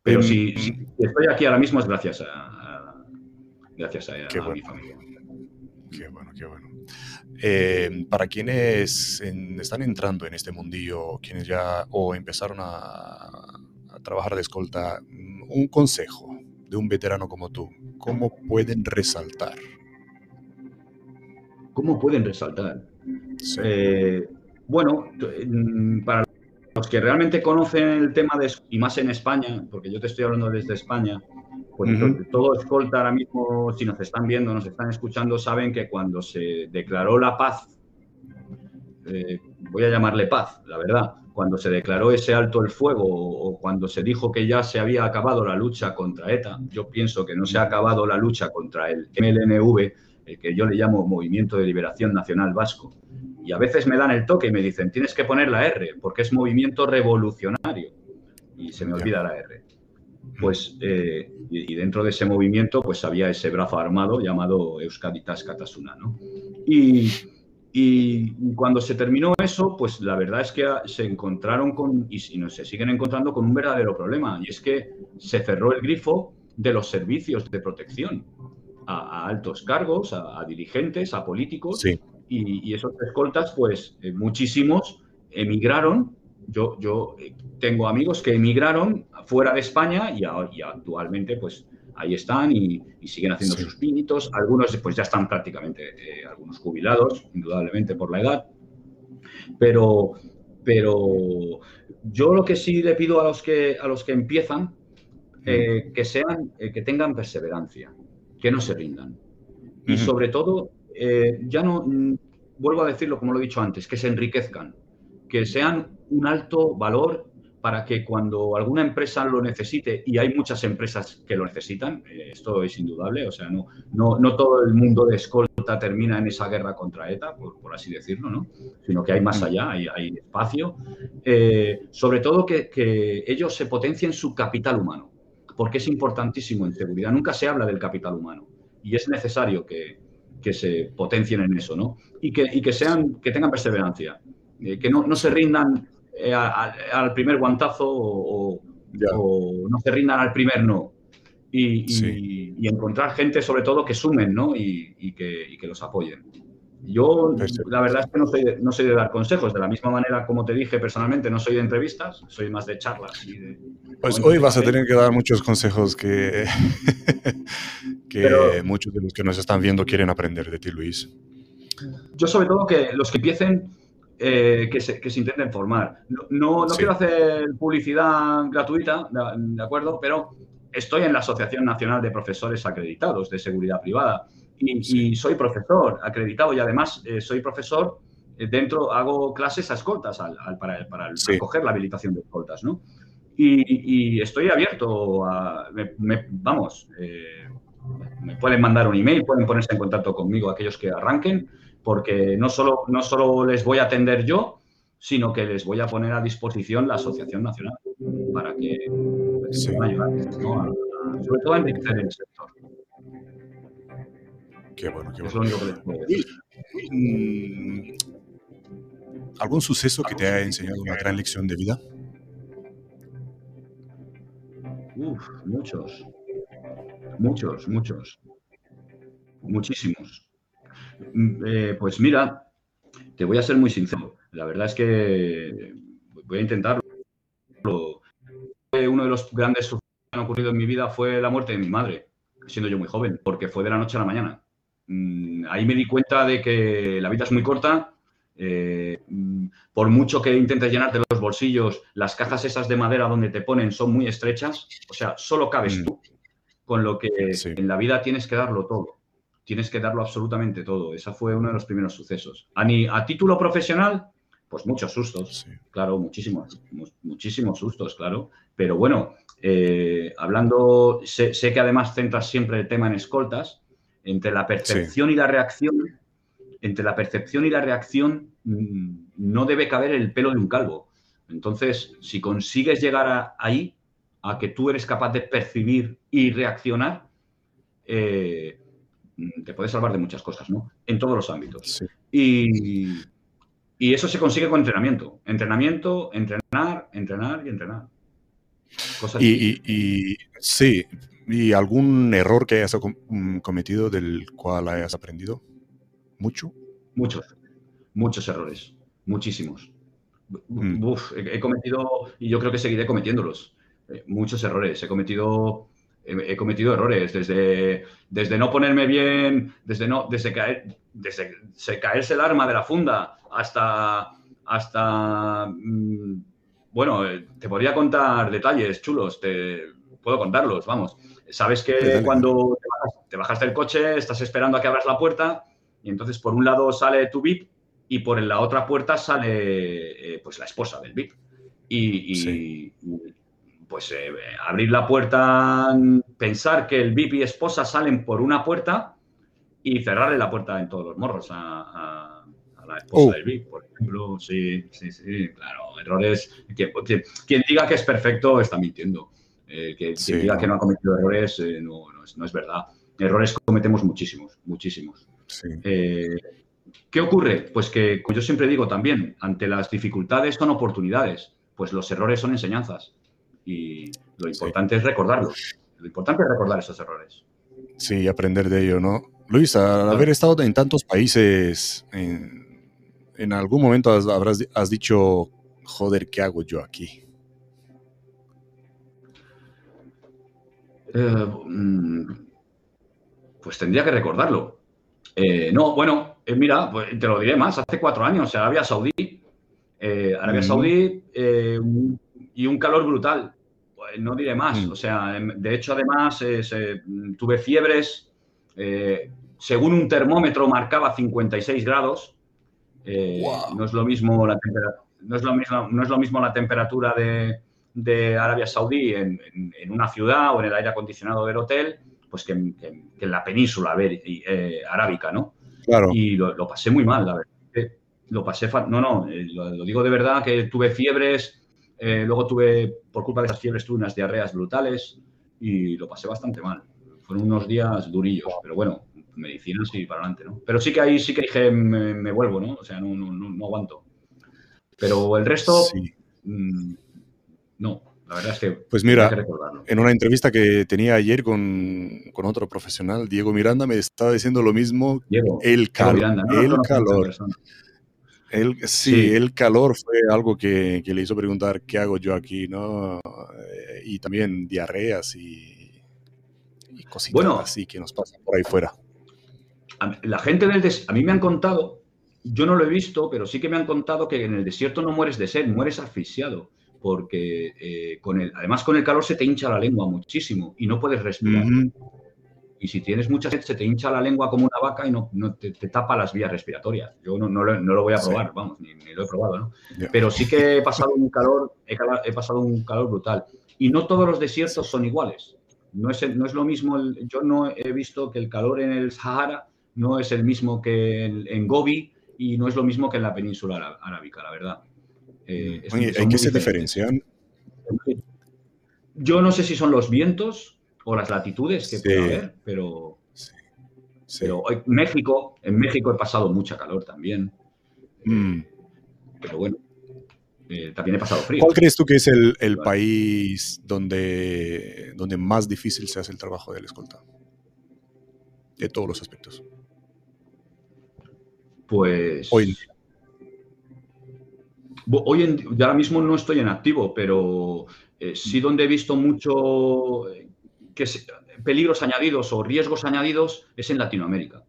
S2: Pero em, si, estoy aquí ahora mismo es gracias a, gracias a, mi familia.
S1: Qué bueno, qué bueno. Em, para quienes están entrando en este mundillo, quienes ya o empezaron a, trabajar de escolta, un consejo de un veterano como tú, ¿cómo pueden resaltar?
S2: ¿Cómo pueden resaltar? Eh, bueno, para los que realmente conocen el tema de, y más en España, porque yo te estoy hablando desde España, pues todo escolta ahora mismo, si nos están viendo, nos están escuchando, saben que cuando se declaró la paz, eh, voy a llamarle paz, la verdad, cuando se declaró ese alto el fuego o cuando se dijo que ya se había acabado la lucha contra ETA, yo pienso que no se ha acabado la lucha contra el MLNV, el que yo le llamo Movimiento de Liberación Nacional Vasco, y a veces me dan el toque y me dicen, tienes que poner la R, porque es movimiento revolucionario. Y se me olvida la R. Pues, eh, y, dentro de ese movimiento, pues había ese brazo armado llamado Euskaditas Katasuna, ¿no? Y, y, cuando se terminó eso, pues la verdad es que se encontraron con, y, se siguen encontrando con un verdadero problema, y es que se cerró el grifo de los servicios de protección a, altos cargos, a, a, dirigentes, a políticos,
S1: sí
S2: y, esos escoltas, pues eh, muchísimos emigraron. Yo, yo eh, tengo amigos que emigraron fuera de España y, actualmente pues ahí están y, siguen haciendo sus pinitos. Algunos pues ya están prácticamente, eh, algunos jubilados, indudablemente por la edad. Pero, pero yo lo que sí le pido a los que, a los que empiezan, que sean, que tengan perseverancia, que no se rindan. Y sobre todo, eh, ya no, mm, vuelvo a decirlo como lo he dicho antes, que se enriquezcan, que sean un alto valor para que cuando alguna empresa lo necesite, y hay muchas empresas que lo necesitan, eh, esto es indudable, o sea, no, no, no, todo el mundo de escolta termina en esa guerra contra ETA, por, así decirlo, ¿no? sino que hay más allá, hay, hay espacio, eh, sobre todo que, que ellos se potencien su capital humano, porque es importantísimo en seguridad, nunca se habla del capital humano, y es necesario que, que se potencien en eso, ¿no? Y que, y que sean, que tengan perseverancia, eh, que no, no, se rindan eh, al primer guantazo o, no se rindan al primer no. Y, y, encontrar gente, sobre todo, que sumen, ¿no? Y, que, y que los apoyen. Yo, la verdad es que no soy, de, no soy de dar consejos. De la misma manera, como te dije personalmente, no soy de entrevistas, soy más de charlas. Y de,
S1: pues hoy vas a tener que dar muchos consejos que, que muchos de los que nos están viendo quieren aprender de ti, Luis.
S2: Yo, sobre todo, que los que empiecen, eh, que, se, que, se, intenten formar. No, no, quiero hacer publicidad gratuita, ¿de acuerdo? Pero estoy en la Asociación Nacional de Profesores Acreditados de Seguridad Privada y, soy profesor acreditado y además eh, soy profesor dentro hago clases a escoltas para, para coger la habilitación de escoltas, ¿no? Y, estoy abierto a, vamos, eh, me pueden mandar un email, pueden ponerse en contacto conmigo aquellos que arranquen, porque no solo, no solo les voy a atender yo, sino que les voy a poner a disposición la Asociación Nacional para que se puedan ayudar, sobre todo a enriquecer el sector.
S1: Qué bueno, qué bueno. Mm, ¿Algún suceso que te haya enseñado una gran lección de vida?
S2: Uf, muchos. Muchos, muchos. Muchísimos. Mm, eh, pues mira, te voy a ser muy sincero. La verdad es que voy a intentarlo. Uno de los grandes sucesos que han ocurrido en mi vida fue la muerte de mi madre, siendo yo muy joven, porque fue de la noche a la mañana. Mm, ahí me di cuenta de que la vida es muy corta. Eh, mm, por mucho que intentes llenarte los bolsillos, las cajas esas de madera donde te ponen son muy estrechas. O sea, solo cabes tú. Con lo que en la vida tienes que darlo todo. Tienes que darlo absolutamente todo. Ese fue uno de los primeros sucesos. A, a título profesional, pues muchos sustos. Claro, muchísimos, muchísimos sustos, claro. Pero bueno, eh, hablando, sé, que además centras siempre el tema en escoltas. Entre la percepción y la reacción, entre la percepción y la reacción mm, no debe caber el pelo de un calvo. Entonces, si consigues llegar ahí, a que tú eres capaz de percibir y reaccionar, eh, te puede salvar de muchas cosas, ¿no? En todos los ámbitos. Y, eso se consigue con entrenamiento. Entrenamiento, entrenar, entrenar y entrenar.
S1: y, y, sí, ¿y algún error que hayas mm, cometido del cual hayas aprendido? ¿Mucho?
S2: Muchos, muchos errores, muchísimos. Mm. he, cometido y yo creo que seguiré cometiéndolos. Eh, muchos errores. He cometido, he, cometido errores desde, desde no ponerme bien, desde, no, desde, caer, desde caerse el arma de la funda hasta, hasta mm, bueno, eh, te podría contar detalles chulos, te puedo contarlos, vamos. Sabes que cuando te bajas, del coche, estás esperando a que abras la puerta y entonces por un lado sale tu VIP y por la otra puerta sale eh, pues la esposa del VIP. Y, pues eh, abrir la puerta, pensar que el VIP y esposa salen por una puerta y cerrarle la puerta en todos los morros a, la esposa oh. del VIP, por ejemplo. Sí, sí, sí, claro. Errores. Quien, diga que es perfecto está mintiendo. Eh, que, quien diga que no ha cometido errores eh, no, es, verdad. Errores cometemos muchísimos, muchísimos. ¿Qué ocurre? Pues que, como yo siempre digo también, ante las dificultades son oportunidades, pues los errores son enseñanzas y lo importante es recordarlos. Lo importante es recordar esos errores.
S1: Sí, aprender de ello, ¿no? Luis, al haber estado en tantos países, en, algún momento has, habrás, has dicho, joder, ¿qué hago yo aquí?
S2: Eh, mm, pues tendría que recordarlo. Eh, no, bueno, eh, mira, pues te lo diré más, hace cuatro años, Arabia Saudí, Arabia Saudí, y un calor brutal. Pues no diré más. Mm. O sea, em, de hecho, además, eh, tuve fiebres. Eh, según un termómetro marcaba 56 grados. Eh, no es lo mismo la temperatura. No es lo mismo, no es lo mismo la temperatura de, Arabia Saudí en, una ciudad o en el aire acondicionado del hotel, pues que, en la península arábica, ¿no? Claro. Y lo, pasé muy mal, la verdad. Lo pasé, no, no, lo, digo de verdad que tuve fiebres, eh, luego tuve, por culpa de esas fiebres, tuve unas diarreas brutales y lo pasé bastante mal. Fueron unos días durillos, pero bueno, medicinas y para adelante, ¿no? Pero sí que ahí sí que dije, me, vuelvo, ¿no? O sea, no, no, no, aguanto. Pero el resto, mm, no, la verdad es que.
S1: Pues mira, en una entrevista que tenía ayer con, con, otro profesional, Diego Miranda, me estaba diciendo lo mismo. Diego, el, calor. el calor. El, sí, el calor fue algo que, le hizo preguntar qué hago yo aquí, ¿no? Eh, y también diarreas y, cositas así que nos pasan por ahí fuera.
S2: La gente del a mí me han contado, yo no lo he visto, pero sí que me han contado que en el desierto no mueres de sed, mueres asfixiado, porque eh, con el, además con el calor se te hincha la lengua muchísimo y no puedes respirar. Y si tienes mucha sed se te hincha la lengua como una vaca y no, te, tapa las vías respiratorias. Yo no, lo, voy a probar, vamos, ni, lo he probado, ¿no? Pero sí que he pasado un calor, he, pasado un calor brutal. Y no todos los desiertos son iguales. No es, no es lo mismo, yo no he visto que el calor en el Sahara no es el mismo que en, Gobi y no es lo mismo que en la península arábica, la verdad.
S1: Eh, ¿En qué se diferencian?
S2: Yo no sé si son los vientos o las latitudes que puede haber, pero, pero hoy, México, en México he pasado mucha calor también. Mm. Pero bueno, eh, también he pasado frío.
S1: ¿Cuál crees tú que es el, país donde, donde más difícil se hace el trabajo del escolta? De todos los aspectos.
S2: Pues. Hoy. Hoy en, ahora mismo no estoy en activo, pero eh, sí donde he visto mucho eh, que peligros añadidos o riesgos añadidos es en Latinoamérica.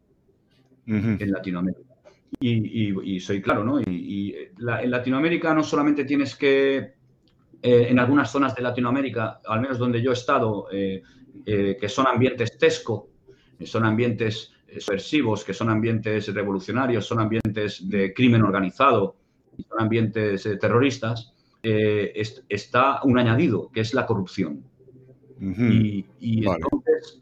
S2: En Latinoamérica. Y, soy claro, ¿no? Y, en Latinoamérica no solamente tienes que, eh, en algunas zonas de Latinoamérica, al menos donde yo he estado, que son ambientes tesco, son ambientes subversivos, que son ambientes revolucionarios, son ambientes de crimen organizado, son ambientes terroristas, eh, está un añadido, que es la corrupción. Y, entonces,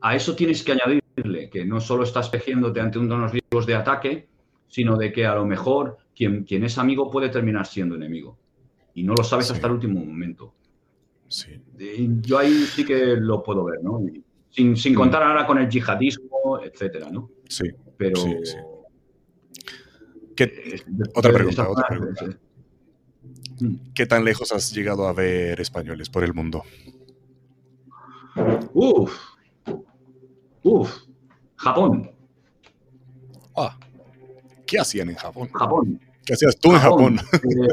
S2: a eso tienes que añadirle que no solo estás tejiéndote ante unos riesgos de ataque, sino de que a lo mejor quien, quien es amigo puede terminar siendo enemigo. Y no lo sabes hasta el último momento. Yo ahí sí que lo puedo ver, ¿no? Sin, sin contar ahora con el yihadismo, etcétera, ¿no?
S1: Sí.
S2: Pero.
S1: otra pregunta, otra pregunta. ¿Qué tan lejos has llegado a ver españoles por el mundo?
S2: Uf. Uf. Japón.
S1: Ah. ¿Qué hacían en Japón?
S2: Japón.
S1: ¿Qué hacías tú en Japón?
S2: Eh,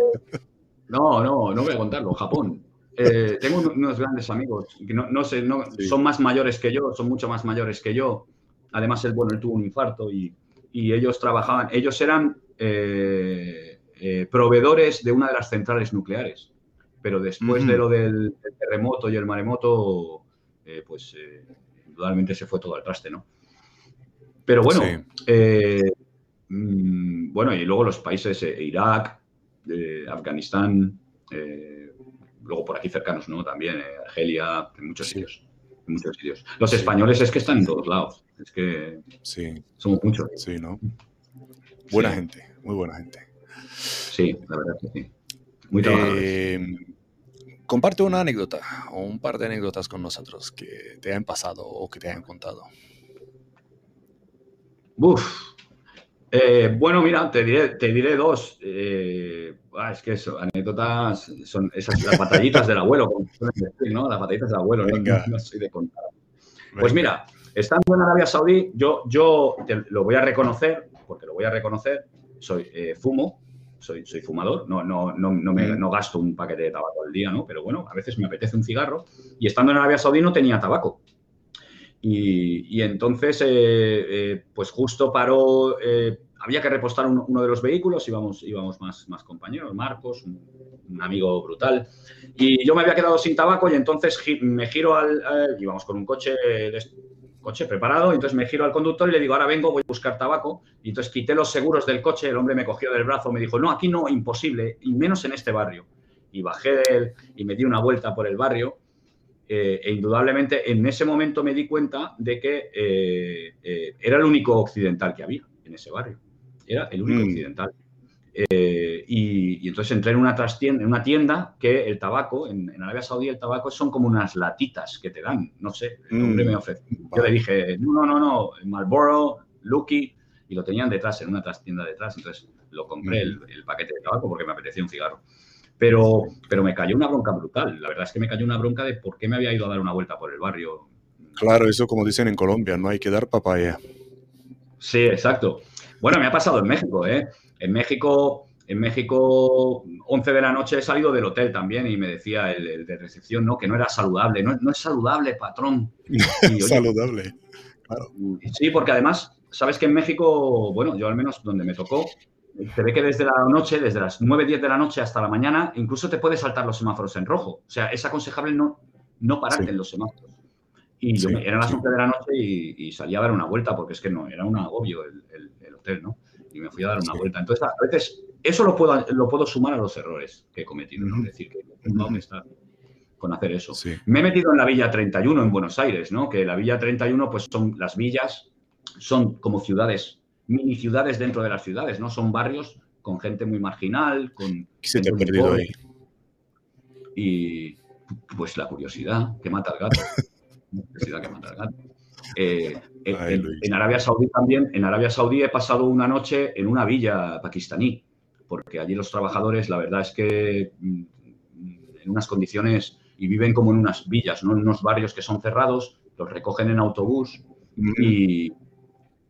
S2: no, no, no voy a contarlo. Japón. Eh, tengo unos grandes amigos que no, sé, no, son más mayores que yo, son mucho más mayores que yo. Además, él, bueno, él tuvo un infarto y, ellos trabajaban, ellos eran eh, eh, proveedores de una de las centrales nucleares. Pero después de lo del, terremoto y el maremoto, pues indudablemente se fue todo al traste, ¿no? Pero bueno, mm, bueno, y luego los países, Irak, Afganistán, luego por aquí cercanos, ¿no? También eh, Argelia, en muchos sitios. En muchos sitios. Los españoles es que están en todos lados. Es que
S1: sí.
S2: somos muchos.
S1: Sí, ¿no? Buena gente, muy buena gente.
S2: Sí, la verdad que sí. Muy eh,
S1: comparte una anécdota o un par de anécdotas con nosotros que te hayan pasado o que te hayan contado.
S2: Uf, eh, bueno, mira, te diré, te diré dos. Eh, ah, es que eso, anécdotas son esas las batallitas del abuelo, ¿no? Las batallitas del abuelo, No, soy de contar. Pues mira, estando en Arabia Saudí, yo, yo lo voy a reconocer, porque lo voy a reconocer, soy eh, fumo, soy, soy fumador, no, no, no, no, me, no gasto un paquete de tabaco al día, ¿no? Pero bueno, a veces me apetece un cigarro y estando en Arabia Saudí no tenía tabaco. Y, entonces, eh, eh, pues justo paró, eh, había que repostar uno de los vehículos, íbamos, íbamos más, más compañeros, Marcos, un, amigo brutal, y yo me había quedado sin tabaco y entonces me giro al, íbamos con un coche, coche preparado, y entonces me giro al conductor y le digo, ahora vengo, voy a buscar tabaco, y entonces quité los seguros del coche, el hombre me cogió del brazo, me dijo, no, aquí no, imposible, y menos en este barrio. Y bajé de él y me di una vuelta por el barrio eh, e indudablemente en ese momento me di cuenta de que eh, eh, era el único occidental que había en ese barrio. Era el único mm. occidental. Y, entonces entré en una, en una tienda que el tabaco, en, Arabia Saudí el tabaco son como unas latitas que te dan, no sé, el hombre me mm. ofreció. Yo le dije, no, no, no, Marlboro, Lucky, y lo tenían detrás, en una tienda detrás, entonces lo compré mm. el, el paquete de tabaco porque me apetecía un cigarro. Pero, pero me cayó una bronca brutal. La verdad es que me cayó una bronca de por qué me había ido a dar una vuelta por el barrio.
S1: Claro, eso como dicen en Colombia, no hay que dar papaya.
S2: Sí, exacto. Bueno, me ha pasado en México, ¿eh? En México, en México, 11 de la noche he salido del hotel también y me decía el, de recepción, ¿no? Que no era saludable. No, no es saludable, patrón.
S1: saludable, claro.
S2: Sí, porque además, sabes que en México, bueno, yo al menos donde me tocó, se ve que desde la noche, desde las 9, 10 de la noche hasta la mañana, incluso te puedes saltar los semáforos en rojo. O sea, es aconsejable no, no pararte en los semáforos. Y yo me, eran las 11 de la noche y, salía a dar una vuelta porque es que no, era un agobio el, hotel, ¿no? Y me fui a dar una vuelta. Entonces, a veces, eso lo puedo, lo puedo sumar a los errores que he cometido, ¿no? Es decir, que no me está con hacer eso. Me he metido en la Villa 31 en Buenos Aires, ¿no? Que la Villa 31, pues son las villas, son como ciudades, mini ciudades dentro de las ciudades, ¿no? Son barrios con gente muy marginal, con...
S1: ¿Qué se te ha perdido ahí?
S2: Y pues la curiosidad que mata al gato. que mata al gato. Eh, en, Arabia Saudí también, en Arabia Saudí he pasado una noche en una villa pakistaní, porque allí los trabajadores, la verdad es que mm, en unas condiciones y viven como en unas villas, ¿no? en unos barrios que son cerrados, los recogen en autobús y,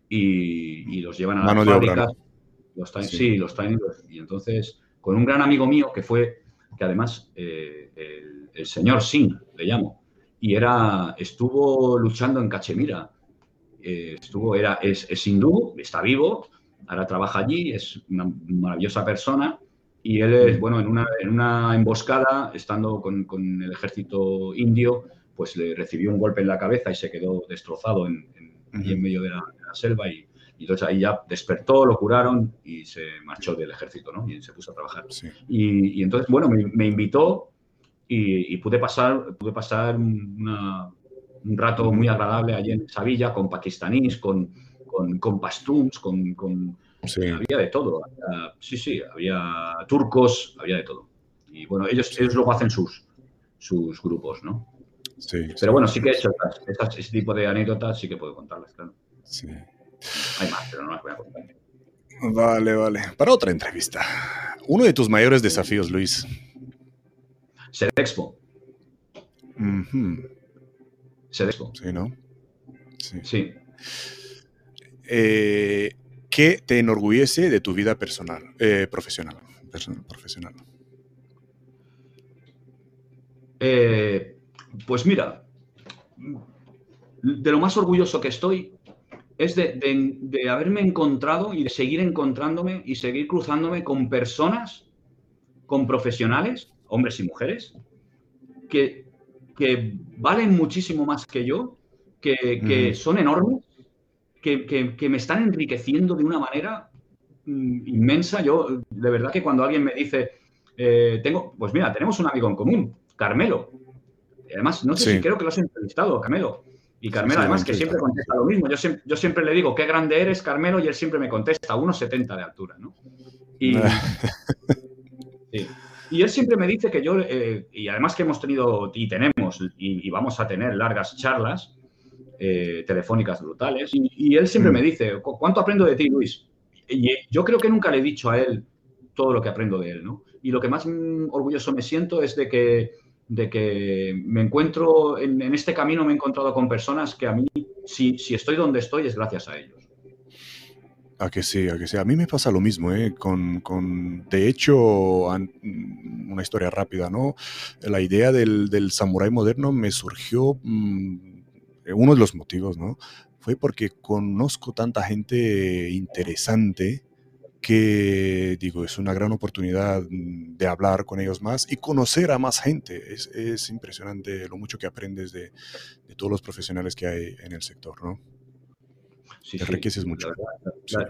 S2: y, los llevan a las fábricas. Los traen, sí. los traen. Y entonces, con un gran amigo mío que fue, que además eh, el, señor Singh, le llamo, y era, estuvo luchando en Cachemira. Eh, estuvo, era, es, es, hindú, está vivo, ahora trabaja allí, es una maravillosa persona. Y él es, bueno, en una, en una emboscada, estando con, con, el ejército indio, pues le recibió un golpe en la cabeza y se quedó destrozado en, en, en medio de la, selva. Y, y, entonces ahí ya despertó, lo curaron y se marchó del ejército, ¿no? Y se puso a trabajar. Y, y, entonces, bueno, me, me invitó y, pude pasar, pude pasar un rato muy agradable allí en esa villa con pakistaníes, con, con, con pastuns, con, con había de todo. sí, sí, había turcos, había de todo. Y bueno, ellos, ellos luego hacen sus, sus grupos, ¿no? Sí. Pero bueno, sí que he hecho ese tipo de anécdotas, sí que puedo contarlas, claro. Sí. Hay más, pero no las voy a contar.
S1: Vale, vale. Para otra entrevista. Uno de tus mayores desafíos, Luis,
S2: Sedexpo.
S1: Sí, ¿no?
S2: Sí.
S1: Eh, ¿Qué te enorgullece de tu vida personal, eh, profesional? profesional.
S2: Eh, pues mira, de lo más orgulloso que estoy es de, de, haberme encontrado y de seguir encontrándome y seguir cruzándome con personas, con profesionales hombres y mujeres, que, que valen muchísimo más que yo, que, son enormes, que, me están enriqueciendo de una manera mm, inmensa. Yo, de verdad que cuando alguien me dice, eh, tengo, pues mira, tenemos un amigo en común, Carmelo. además, no sé si creo que lo has entrevistado, Carmelo. Y Carmelo, además, que siempre contesta lo mismo. Yo, yo, siempre le digo, qué grande eres, Carmelo, y él siempre me contesta, 1,70 de altura, ¿no? Y, sí. Y él siempre me dice que yo, eh, y además que hemos tenido y tenemos y, vamos a tener largas charlas eh, telefónicas brutales, y, él siempre mm. me dice, ¿cuánto aprendo de ti, Luis? Y yo creo que nunca le he dicho a él todo lo que aprendo de él, ¿no? Y lo que más orgulloso me siento es de que, de que me encuentro, en, en este camino me he encontrado con personas que a mí, si, si estoy donde estoy, es gracias a ellos.
S1: A que sí, a que sí. A mí me pasa lo mismo, ¿eh? Con, con de hecho, una historia rápida, ¿no? La idea del, del samurái moderno me surgió, mm, uno de los motivos, ¿no? Fue porque conozco tanta gente interesante que, digo, es una gran oportunidad mm, de hablar con ellos más y conocer a más gente. Es, es impresionante lo mucho que aprendes de, de todos los profesionales que hay en el sector, ¿no?
S2: Sí, te mucho.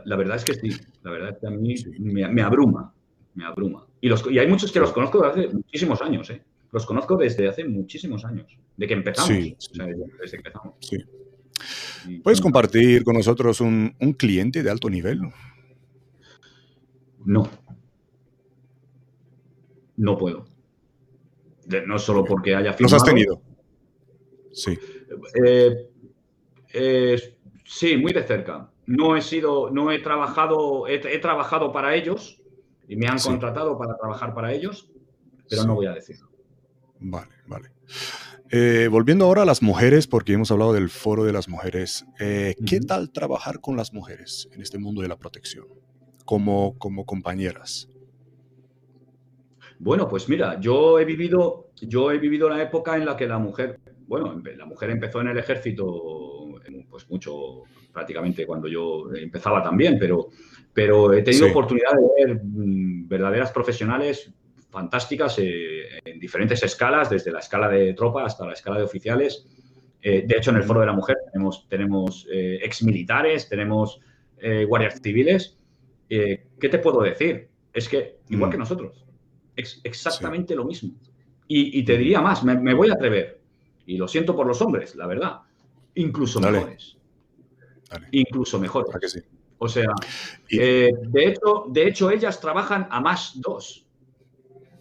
S2: La verdad, es que sí, la verdad es que a mí me, abruma, me abruma. Y, los, y hay muchos que los conozco desde hace muchísimos años, ¿eh? Los conozco desde hace muchísimos años, de que empezamos. Sí, desde que empezamos.
S1: Sí. ¿Puedes compartir con nosotros un, un, cliente de alto nivel?
S2: No. No puedo. no solo porque haya
S1: firmado. ¿Los has tenido? Sí.
S2: Eh, eh, Sí, muy de cerca. No he sido, no he trabajado, he, trabajado para ellos y me han contratado para trabajar para ellos, pero no voy a decirlo.
S1: Vale, vale. Eh, volviendo ahora a las mujeres, porque hemos hablado del foro de las mujeres, eh, ¿qué tal trabajar con las mujeres en este mundo de la protección como, como compañeras?
S2: Bueno, pues mira, yo he vivido, yo he vivido la época en la que la mujer, bueno, la mujer empezó en el ejército pues mucho, prácticamente cuando yo empezaba también, pero, pero he tenido oportunidad de ver mm, verdaderas profesionales fantásticas eh, en diferentes escalas, desde la escala de tropa hasta la escala de oficiales, de hecho, en el Foro de la Mujer tenemos, tenemos exmilitares, tenemos guardias civiles. ¿Qué te puedo decir? Es que, igual mm. que nosotros, es exactamente lo mismo. Y, te diría más, me, voy a atrever, y lo siento por los hombres, la verdad, incluso mejores. Incluso mejores. O sea, eh, de, hecho, de hecho, ellas trabajan a más dos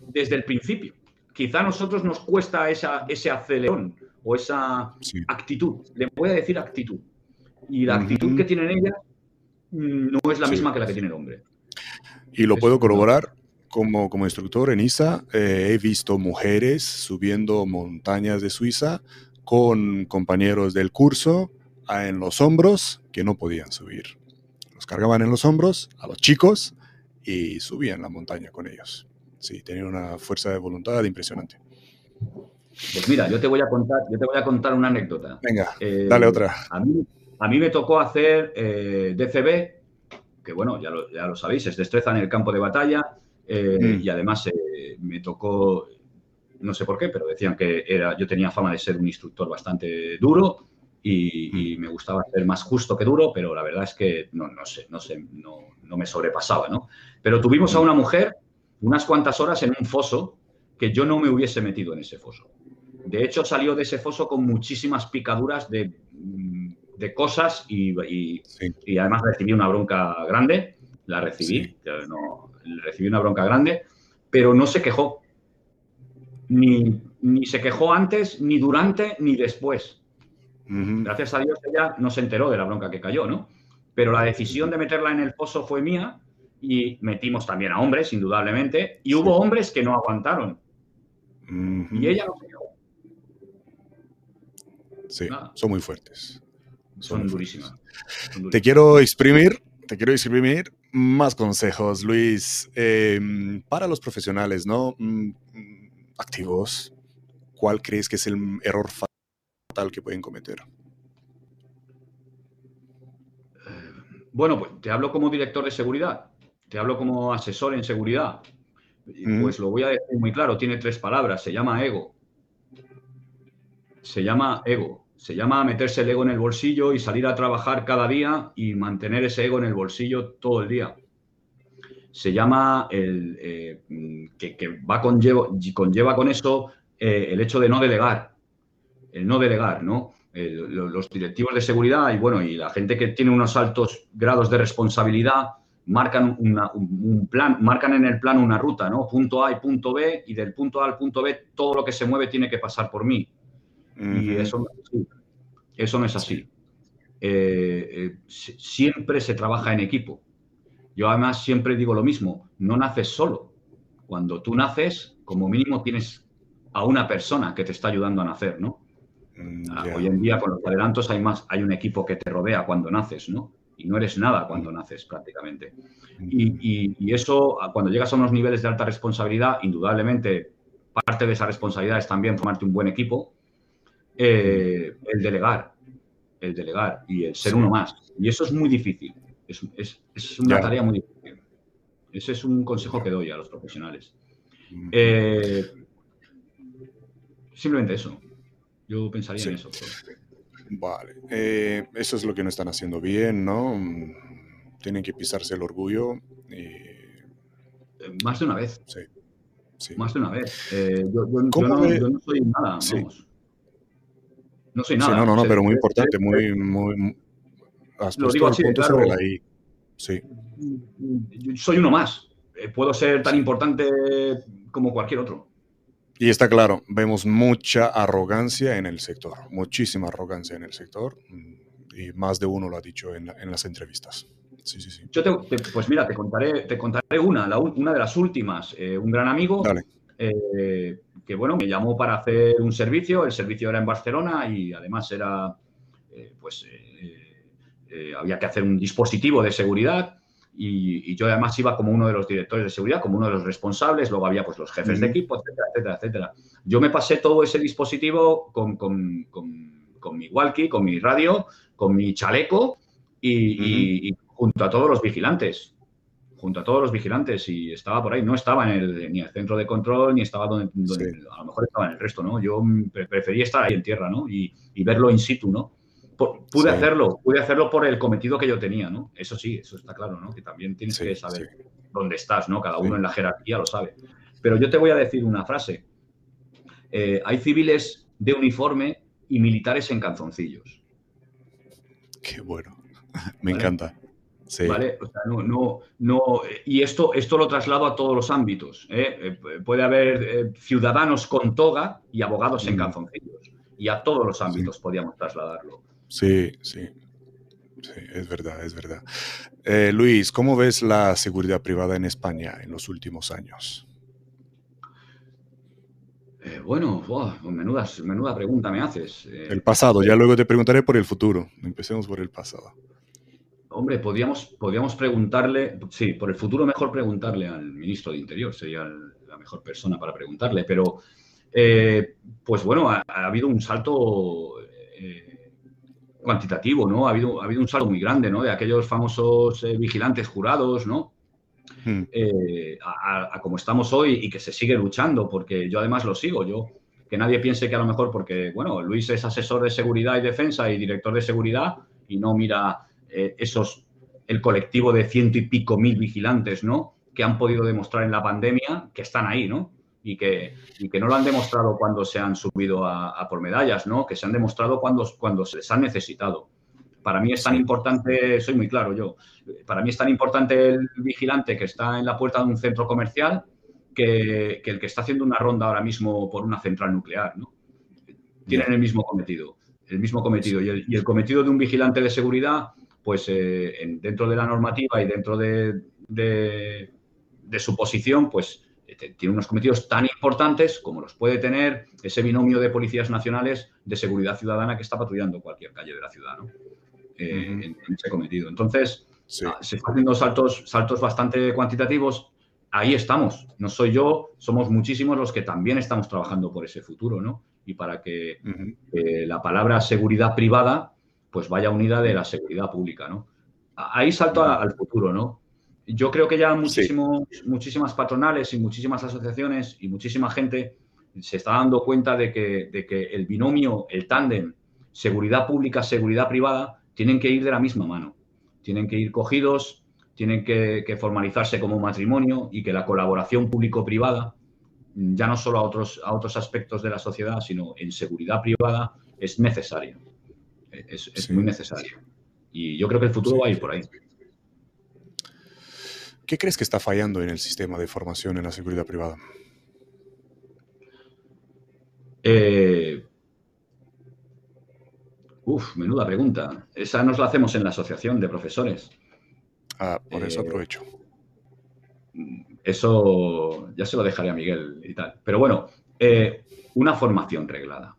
S2: desde el principio. Quizá a nosotros nos cuesta esa, ese acelerón o esa actitud. Le voy a decir actitud. Y la actitud que tienen ellas mm, no es la misma que la que tiene el hombre.
S1: Y lo puedo corroborar como, como instructor en ISA, eh, he visto mujeres subiendo montañas de Suiza con compañeros del curso en los hombros que no podían subir. Los cargaban en los hombros a los chicos y subían la montaña con ellos. Sí, tenían una fuerza de voluntad impresionante.
S2: Pues mira, yo te voy a contar, yo te voy a contar una anécdota.
S1: Venga, eh, dale otra.
S2: A mí, me tocó hacer eh, DCB, que bueno, ya lo, ya lo sabéis, es destreza en el campo de batalla eh, mm. Y además eh, me tocó, no sé por qué, pero decían que era, yo tenía fama de ser un instructor bastante duro y, mm. me gustaba ser más justo que duro, pero la verdad es que no, no sé, no sé, no, no me sobrepasaba, ¿no? Pero tuvimos a una mujer unas cuantas horas en un foso que yo no me hubiese metido en ese foso. De hecho, salió de ese foso con muchísimas picaduras de, de cosas y, y, además recibí una bronca grande. La recibí, no, recibí una bronca grande, pero no se quejó. Ni, se quejó antes, ni durante, ni después. Gracias a Dios ella no se enteró de la bronca que cayó, ¿no? Pero la decisión de meterla en el pozo fue mía y metimos también a hombres, indudablemente, y hubo hombres que no aguantaron. Y ella no se quejó.
S1: Sí, son muy fuertes.
S2: Son, durísimas.
S1: Te quiero exprimir, te quiero exprimir más consejos, Luis, em, para los profesionales, ¿no? Mm, activos, ¿cuál crees que es el error fatal que pueden cometer?
S2: Bueno, pues te hablo como director de seguridad, te hablo como asesor en seguridad. Pues lo voy a decir muy claro, tiene tres palabras, se llama ego. Se llama ego se llama meterse el ego en el bolsillo y salir a trabajar cada día y mantener ese ego en el bolsillo todo el día. Se llama el eh, que, va conlleva, conlleva con eso eh, el hecho de no delegar. El no delegar, ¿no? los directivos de seguridad y bueno, y la gente que tiene unos altos grados de responsabilidad marcan un plan, marcan en el plan una ruta, ¿no? Punto A y punto B, y del punto A al punto B todo lo que se mueve tiene que pasar por mí. Y eso no es así. Eso no es así. Eh, siempre se trabaja en equipo. Yo además siempre digo lo mismo, no naces solo. Cuando tú naces, como mínimo tienes a una persona que te está ayudando a nacer, ¿no? Mm, ah, hoy en día con los adelantos hay más, hay un equipo que te rodea cuando naces, ¿no? Y no eres nada cuando naces prácticamente. y, eso, cuando llegas a unos niveles de alta responsabilidad, indudablemente parte de esa responsabilidad es también formarte un buen equipo, eh, el delegar, el delegar y el ser uno más. Y eso es muy difícil. Es, una tarea muy difícil. Ese es un consejo que doy a los profesionales. Eh, simplemente eso. Yo pensaría en eso.
S1: Vale. Eh, eso es lo que no están haciendo bien, ¿no? Tienen que pisarse el orgullo.
S2: Más de una vez.
S1: Sí.
S2: Más de una vez. yo, no, soy nada. Vamos. No soy nada.
S1: Sí, no, no, no, pero muy importante, muy, muy,
S2: lo digo así, claro.
S1: Sí.
S2: Soy uno más. Eh, puedo ser tan importante como cualquier otro.
S1: Y está claro, vemos mucha arrogancia en el sector, muchísima arrogancia en el sector, y más de uno lo ha dicho en, las entrevistas. Sí, sí, sí.
S2: Yo te, pues mira, te contaré, te contaré una, una de las últimas. Eh, un gran amigo. Eh, que bueno, me llamó para hacer un servicio, el servicio era en Barcelona y además era, eh, pues, eh, había que hacer un dispositivo de seguridad y, yo además iba como uno de los directores de seguridad, como uno de los responsables, luego había pues los jefes de equipo, etcétera, etcétera, etcétera. Yo me pasé todo ese dispositivo con, con, con, mi walkie, con mi radio, con mi chaleco y, junto a todos los vigilantes. junto a todos los vigilantes y estaba por ahí. No estaba en el, ni el centro de control, ni estaba donde, a lo mejor estaba en el resto, ¿no? Yo prefería estar ahí en tierra, ¿no? Y, verlo in situ, ¿no? Pude hacerlo, pude hacerlo por el cometido que yo tenía, ¿no? Eso sí, eso está claro, ¿no? Que también tienes que saber dónde estás, ¿no? Cada uno en la jerarquía lo sabe. Pero yo te voy a decir una frase. Eh, hay civiles de uniforme y militares en calzoncillos.
S1: Qué bueno. Me encanta.
S2: ¿Vale? no, no, y esto, esto lo traslado a todos los ámbitos. ¿eh? Eh, puede haber eh, ciudadanos con toga y abogados en mm. calzoncillos. Y a todos los ámbitos podíamos trasladarlo.
S1: Sí, sí. Sí, es verdad, es verdad. Luis, ¿cómo ves la seguridad privada en España en los últimos años?
S2: bueno, menuda, menuda pregunta me haces.
S1: el pasado, ya luego te preguntaré por el futuro. Empecemos por el pasado.
S2: Hombre, podríamos, podríamos preguntarle, sí, por el futuro mejor preguntarle al ministro de Interior, sería la mejor persona para preguntarle, pero eh, pues bueno, ha, habido un salto eh, cuantitativo, ¿no? Ha habido, ha habido un salto muy grande, ¿no? De aquellos famosos eh, vigilantes jurados, ¿no? Hmm. a, como estamos hoy y que se sigue luchando, porque yo además lo sigo, yo que nadie piense que a lo mejor porque, bueno, Luis es asesor de seguridad y defensa y director de seguridad y no mira eh, esos, el colectivo de ciento y pico mil vigilantes, ¿no? Que han podido demostrar en la pandemia que están ahí, ¿no? Y que, que no lo han demostrado cuando se han subido a, por medallas, ¿no? Que se han demostrado cuando, cuando se les han necesitado. Para mí es tan importante, soy muy claro yo, para mí es tan importante el vigilante que está en la puerta de un centro comercial que, el que está haciendo una ronda ahora mismo por una central nuclear, ¿no? Tienen el mismo cometido, el mismo cometido. Y el, y el cometido de un vigilante de seguridad pues eh, dentro de la normativa y dentro de, su posición, pues tiene unos cometidos tan importantes como los puede tener ese binomio de policías nacionales de seguridad ciudadana que está patrullando cualquier calle de la ciudad, ¿no? Eh, en, ese cometido. Entonces, ah, se están haciendo saltos, saltos bastante cuantitativos. Ahí estamos. No soy yo, somos muchísimos los que también estamos trabajando por ese futuro, ¿no? Y para que la palabra seguridad privada pues vaya unida de la seguridad pública, ¿no? Ahí salto al futuro, ¿no? Yo creo que ya muchísimos, muchísimas patronales y muchísimas asociaciones y muchísima gente se está dando cuenta de que, de que el binomio, el tándem, seguridad pública, seguridad privada, tienen que ir de la misma mano. Tienen que ir cogidos, tienen que, que formalizarse como matrimonio y que la colaboración público-privada, ya no solo a otros, a otros aspectos de la sociedad, sino en seguridad privada, es necesaria es, muy necesario. Y yo creo que el futuro va a ir por ahí.
S1: ¿Qué crees que está fallando en el sistema de formación en la seguridad privada?
S2: Eh, uf, menuda pregunta. Esa nos la hacemos en la asociación de profesores.
S1: Ah, por eso eh, aprovecho.
S2: Eso ya se lo dejaré a Miguel y tal. Pero bueno, eh, una formación reglada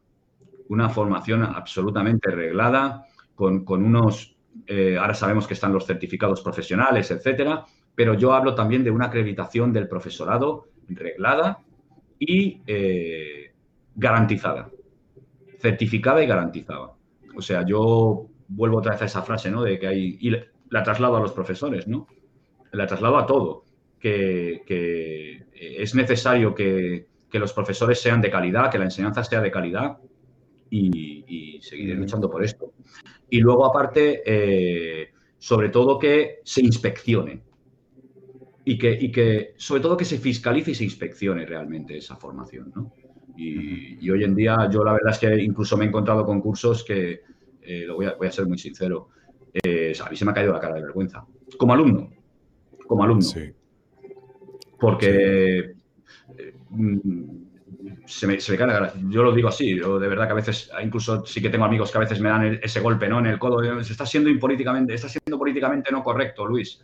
S2: una formación absolutamente reglada, con, unos, eh, ahora sabemos que están los certificados profesionales, etcétera, pero yo hablo también de una acreditación del profesorado reglada y eh, garantizada, certificada y garantizada. O sea, yo vuelvo otra vez a esa frase, ¿no? De que hay, y la traslado a los profesores, ¿no? La traslado a todo, que, es necesario que, que los profesores sean de calidad, que la enseñanza sea de calidad, y, seguiré luchando por esto. Y luego, aparte, eh, sobre todo que se inspeccione y que, que, sobre todo, que se fiscalice y se inspeccione realmente esa formación. ¿no? Y, hoy en día, yo la verdad es que incluso me he encontrado con cursos que, eh, lo voy a, voy a, ser muy sincero, eh, a mí se me ha caído la cara de vergüenza. Como alumno, como alumno. Sí. Porque mm, se me, se me cae Yo lo digo así, yo de verdad que a veces, incluso sí que tengo amigos que a veces me dan ese golpe ¿no? en el codo. Se está siendo impolíticamente, está siendo políticamente no correcto, Luis.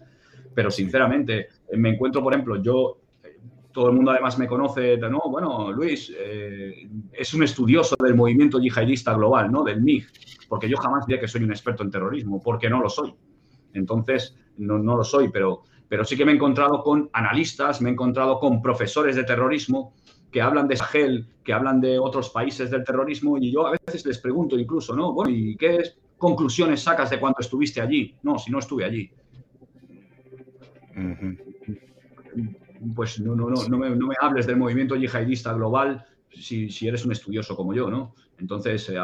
S2: Pero sinceramente, me encuentro, por ejemplo, yo, todo el mundo además me conoce, no, bueno, Luis eh, es un estudioso del movimiento yihadista global, ¿no? Del MIG, porque yo jamás diría que soy un experto en terrorismo, porque no lo soy. Entonces, no, no lo soy, pero, pero sí que me he encontrado con analistas, me he encontrado con profesores de terrorismo que hablan de Sahel, que hablan de otros países del terrorismo, y yo a veces les pregunto incluso, ¿no? Bueno, ¿y qué conclusiones sacas de cuando estuviste allí? No, si no estuve allí. Pues no, no, no, no, me, no me hables del movimiento yihadista global si, si, eres un estudioso como yo, ¿no? Entonces, eh,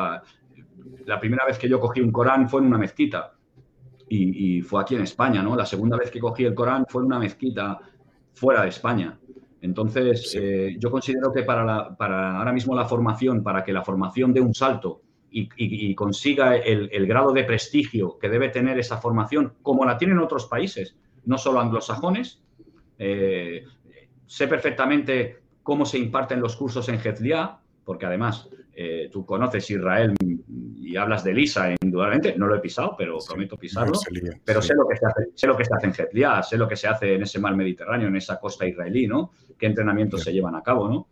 S2: la primera vez que yo cogí un Corán fue en una mezquita y, fue aquí en España, ¿no? La segunda vez que cogí el Corán fue en una mezquita fuera de España. Entonces, eh, yo considero que para, para, ahora mismo la formación, para que la formación dé un salto y, consiga el, grado de prestigio que debe tener esa formación, como la tienen otros países, no solo anglosajones, eh, sé perfectamente cómo se imparten los cursos en Hezliá, porque además eh, tú conoces Israel y hablas de Lisa, indudablemente, no lo he pisado, pero prometo pisarlo, pero sé, lo que se hace, sé lo que se hace en Hezliá, sé lo que se hace en ese mar Mediterráneo, en esa costa israelí, ¿no? Qué entrenamientos se llevan a cabo, ¿no?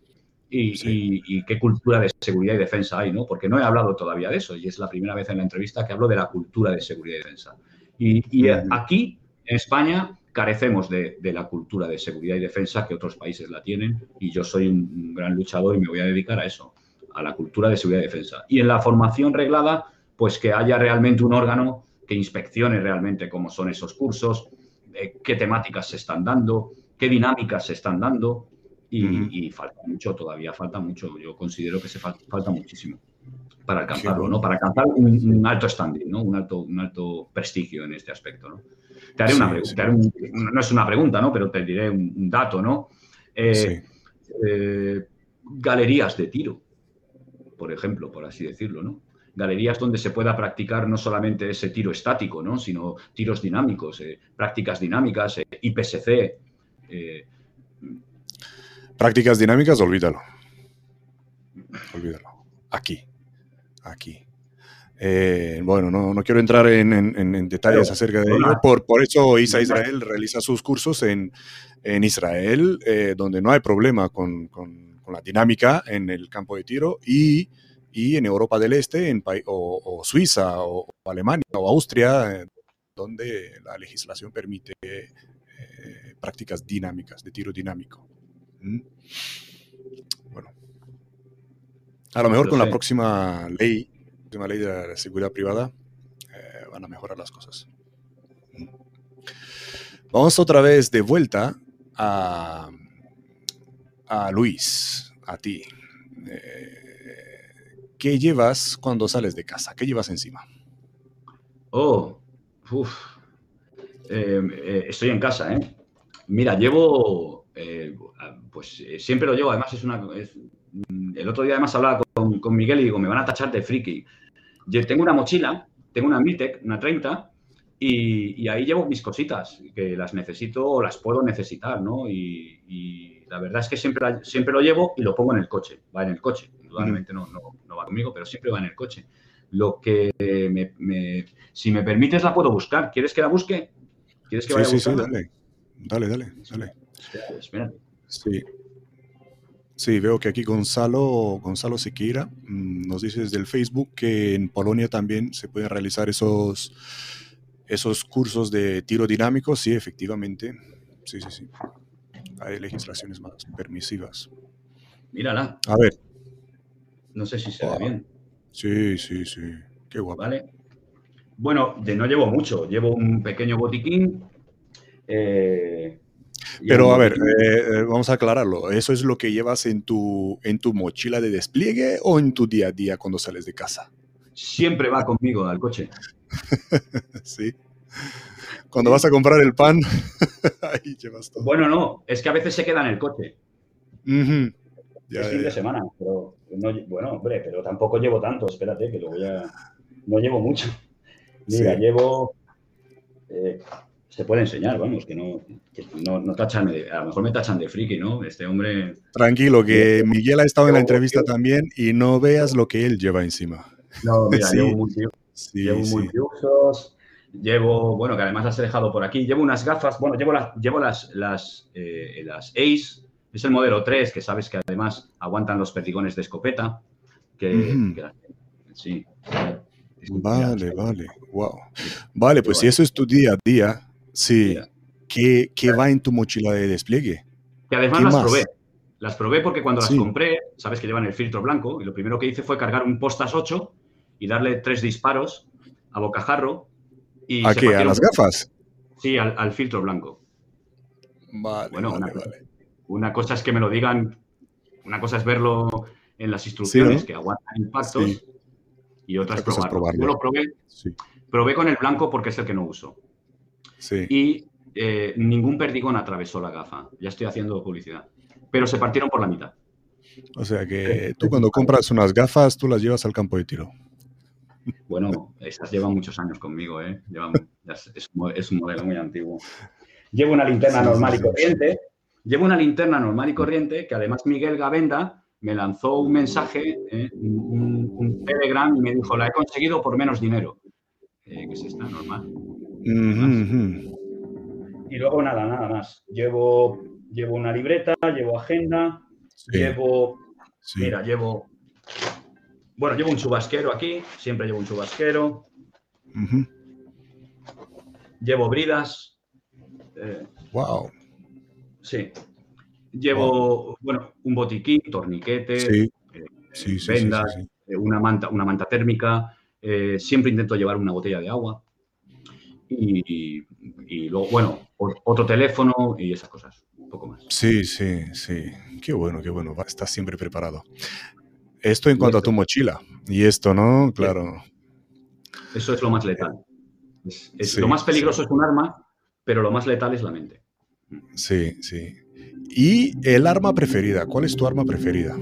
S2: Y, qué cultura de seguridad y defensa hay, ¿no? Porque no he hablado todavía de eso y es la primera vez en la entrevista que hablo de la cultura de seguridad y defensa. Y, aquí, en España, carecemos de, la cultura de seguridad y defensa que otros países la tienen y yo soy un, gran luchador y me voy a dedicar a eso, a la cultura de seguridad y defensa. Y en la formación reglada, pues que haya realmente un órgano que inspeccione realmente cómo son esos cursos, eh, qué temáticas se están dando, qué dinámicas se están dando y, falta mucho, todavía falta mucho. Yo considero que se falta, muchísimo para alcanzarlo, ¿no? Para alcanzar un, alto standing, ¿no? Un alto, un alto prestigio en este aspecto, ¿no? Te haré una pregunta, no es una pregunta, ¿no? Pero te diré un, dato, ¿no? Eh, eh, galerías de tiro, por ejemplo, por así decirlo, ¿no? Galerías donde se pueda practicar no solamente ese tiro estático, ¿no? Sino tiros dinámicos, eh, prácticas dinámicas, IPSC,
S1: Prácticas dinámicas, olvídalo. Olvídalo. Aquí. Aquí. Eh, bueno, no, quiero entrar en, detalles acerca de ello. Por, por eso ISA Israel realiza sus cursos en, Israel, eh, donde no hay problema con, la dinámica en el campo de tiro, y, en Europa del Este, en, o, Suiza, o, Alemania, o Austria, eh, donde la legislación permite prácticas dinámicas, de tiro dinámico. Bueno. A lo mejor con la próxima ley, próxima ley de seguridad privada, eh, van a mejorar las cosas. Vamos otra vez de vuelta a, a Luis, a ti. Eh, ¿Qué llevas cuando sales de casa? ¿Qué llevas encima?
S2: Oh, uff. Eh, estoy en casa, ¿eh? Mira, llevo pues siempre lo llevo. Además, es una. Mm, el otro día, además, hablaba con, Miguel y digo, me van a tachar de friki. Yo tengo una mochila, tengo una Mitec, una 30, y, ahí llevo mis cositas, que las necesito o las puedo necesitar, ¿no? Y, la verdad es que siempre, siempre lo llevo y lo pongo en el coche. Va en el coche. Indudablemente no, no, va conmigo, pero siempre va en el coche. Lo que me, si me permites la puedo buscar. ¿Quieres que la busque? ¿Quieres que
S1: vaya sí, sí, dale. Dale, dale, dale. Sí. Sí, veo que aquí Gonzalo, Gonzalo Siqueira mm, nos dice desde el Facebook que en Polonia también se pueden realizar esos, esos cursos de tiro dinámico. Sí, efectivamente. Sí, sí, sí. Hay legislaciones más permisivas.
S2: Mírala.
S1: A ver.
S2: No sé si se ve bien.
S1: Sí, sí, sí. Qué guapo.
S2: Vale. Bueno, de no llevo mucho. Llevo un pequeño botiquín. Eh,
S1: pero a ver, eh, eh, vamos a aclararlo. ¿Eso es lo que llevas en tu, en tu mochila de despliegue o en tu día a día cuando sales de casa?
S2: Siempre va conmigo al coche.
S1: sí. Cuando vas a comprar el pan, ahí llevas todo.
S2: Bueno, no, es que a veces se queda en el coche.
S1: es
S2: fin de semana, pero bueno, hombre, pero tampoco llevo tanto, espérate, que lo voy a... No llevo mucho. Mira, llevo... Eh, se puede enseñar, vamos, que no, no, tachan de, a lo mejor me tachan de friki, ¿no? Este hombre...
S1: Tranquilo, que Miguel ha estado en la entrevista también y no veas lo que él lleva encima.
S2: No, mira, llevo, muy, llevo multiusos, llevo, bueno, que además las he dejado por aquí, llevo unas gafas, bueno, llevo las, llevo las, las, eh, las Ace, es el modelo 3, que sabes que además aguantan los perdigones de escopeta, que, sí.
S1: Vale, vale, wow. Vale, pues si eso es tu día a día, Sí. ¿Qué, va en tu mochila de despliegue?
S2: Que además las probé. Las probé porque cuando las compré, sabes que llevan el filtro blanco, y lo primero que hice fue cargar un Postas 8 y darle tres disparos a bocajarro. Y
S1: ¿A qué? ¿A las gafas?
S2: Sí, al, filtro blanco.
S1: Vale,
S2: bueno,
S1: vale,
S2: una,
S1: vale.
S2: una cosa es que me lo digan, una cosa es verlo en las instrucciones
S1: ¿no?
S2: que aguantan impactos
S1: Sí.
S2: y otra es
S1: Otra cosa es
S2: probarlo.
S1: probarlo.
S2: Yo lo probé,
S1: Sí,
S2: probé con el blanco porque es el que no uso.
S1: Sí.
S2: Y eh, ningún perdigón atravesó la gafa. Ya estoy haciendo publicidad. Pero se partieron por la mitad.
S1: O sea que tú cuando compras unas gafas, tú las llevas al campo de tiro.
S2: Bueno, esas llevan muchos años conmigo, ¿eh? Llevan, es, es un modelo muy antiguo. Llevo una linterna
S1: Sí, sí,
S2: normal y corriente. Llevo una linterna normal y corriente que además Miguel Gavenda me lanzó un mensaje, ¿eh? un, un Telegram y me dijo, la he conseguido por menos dinero. Eh, que es esta, normal. Y luego nada, nada más. Llevo, llevo una libreta, llevo agenda,
S1: Sí,
S2: llevo
S1: sí.
S2: Mira, llevo. Bueno, llevo un chubasquero aquí, siempre llevo un chubasquero. Llevo bridas. eh,
S1: Wow.
S2: sí. Llevo, bueno, un botiquín, torniquete,
S1: Sí,
S2: eh,
S1: sí,
S2: vendas, eh, una, manta, una manta térmica. eh, siempre intento llevar una botella de agua. Y, y luego, bueno, otro teléfono y esas cosas. Un poco más.
S1: Sí, sí, sí. Qué bueno, qué bueno. Estás siempre preparado. Esto en cuanto a tu mochila. Y esto, ¿no? Claro.
S2: Eso es lo más letal. Es- es-
S1: Sí,
S2: lo más peligroso
S1: sí.
S2: es un arma, pero lo más letal es la mente.
S1: Sí, sí. ¿Y el arma preferida? ¿Cuál es tu arma preferida?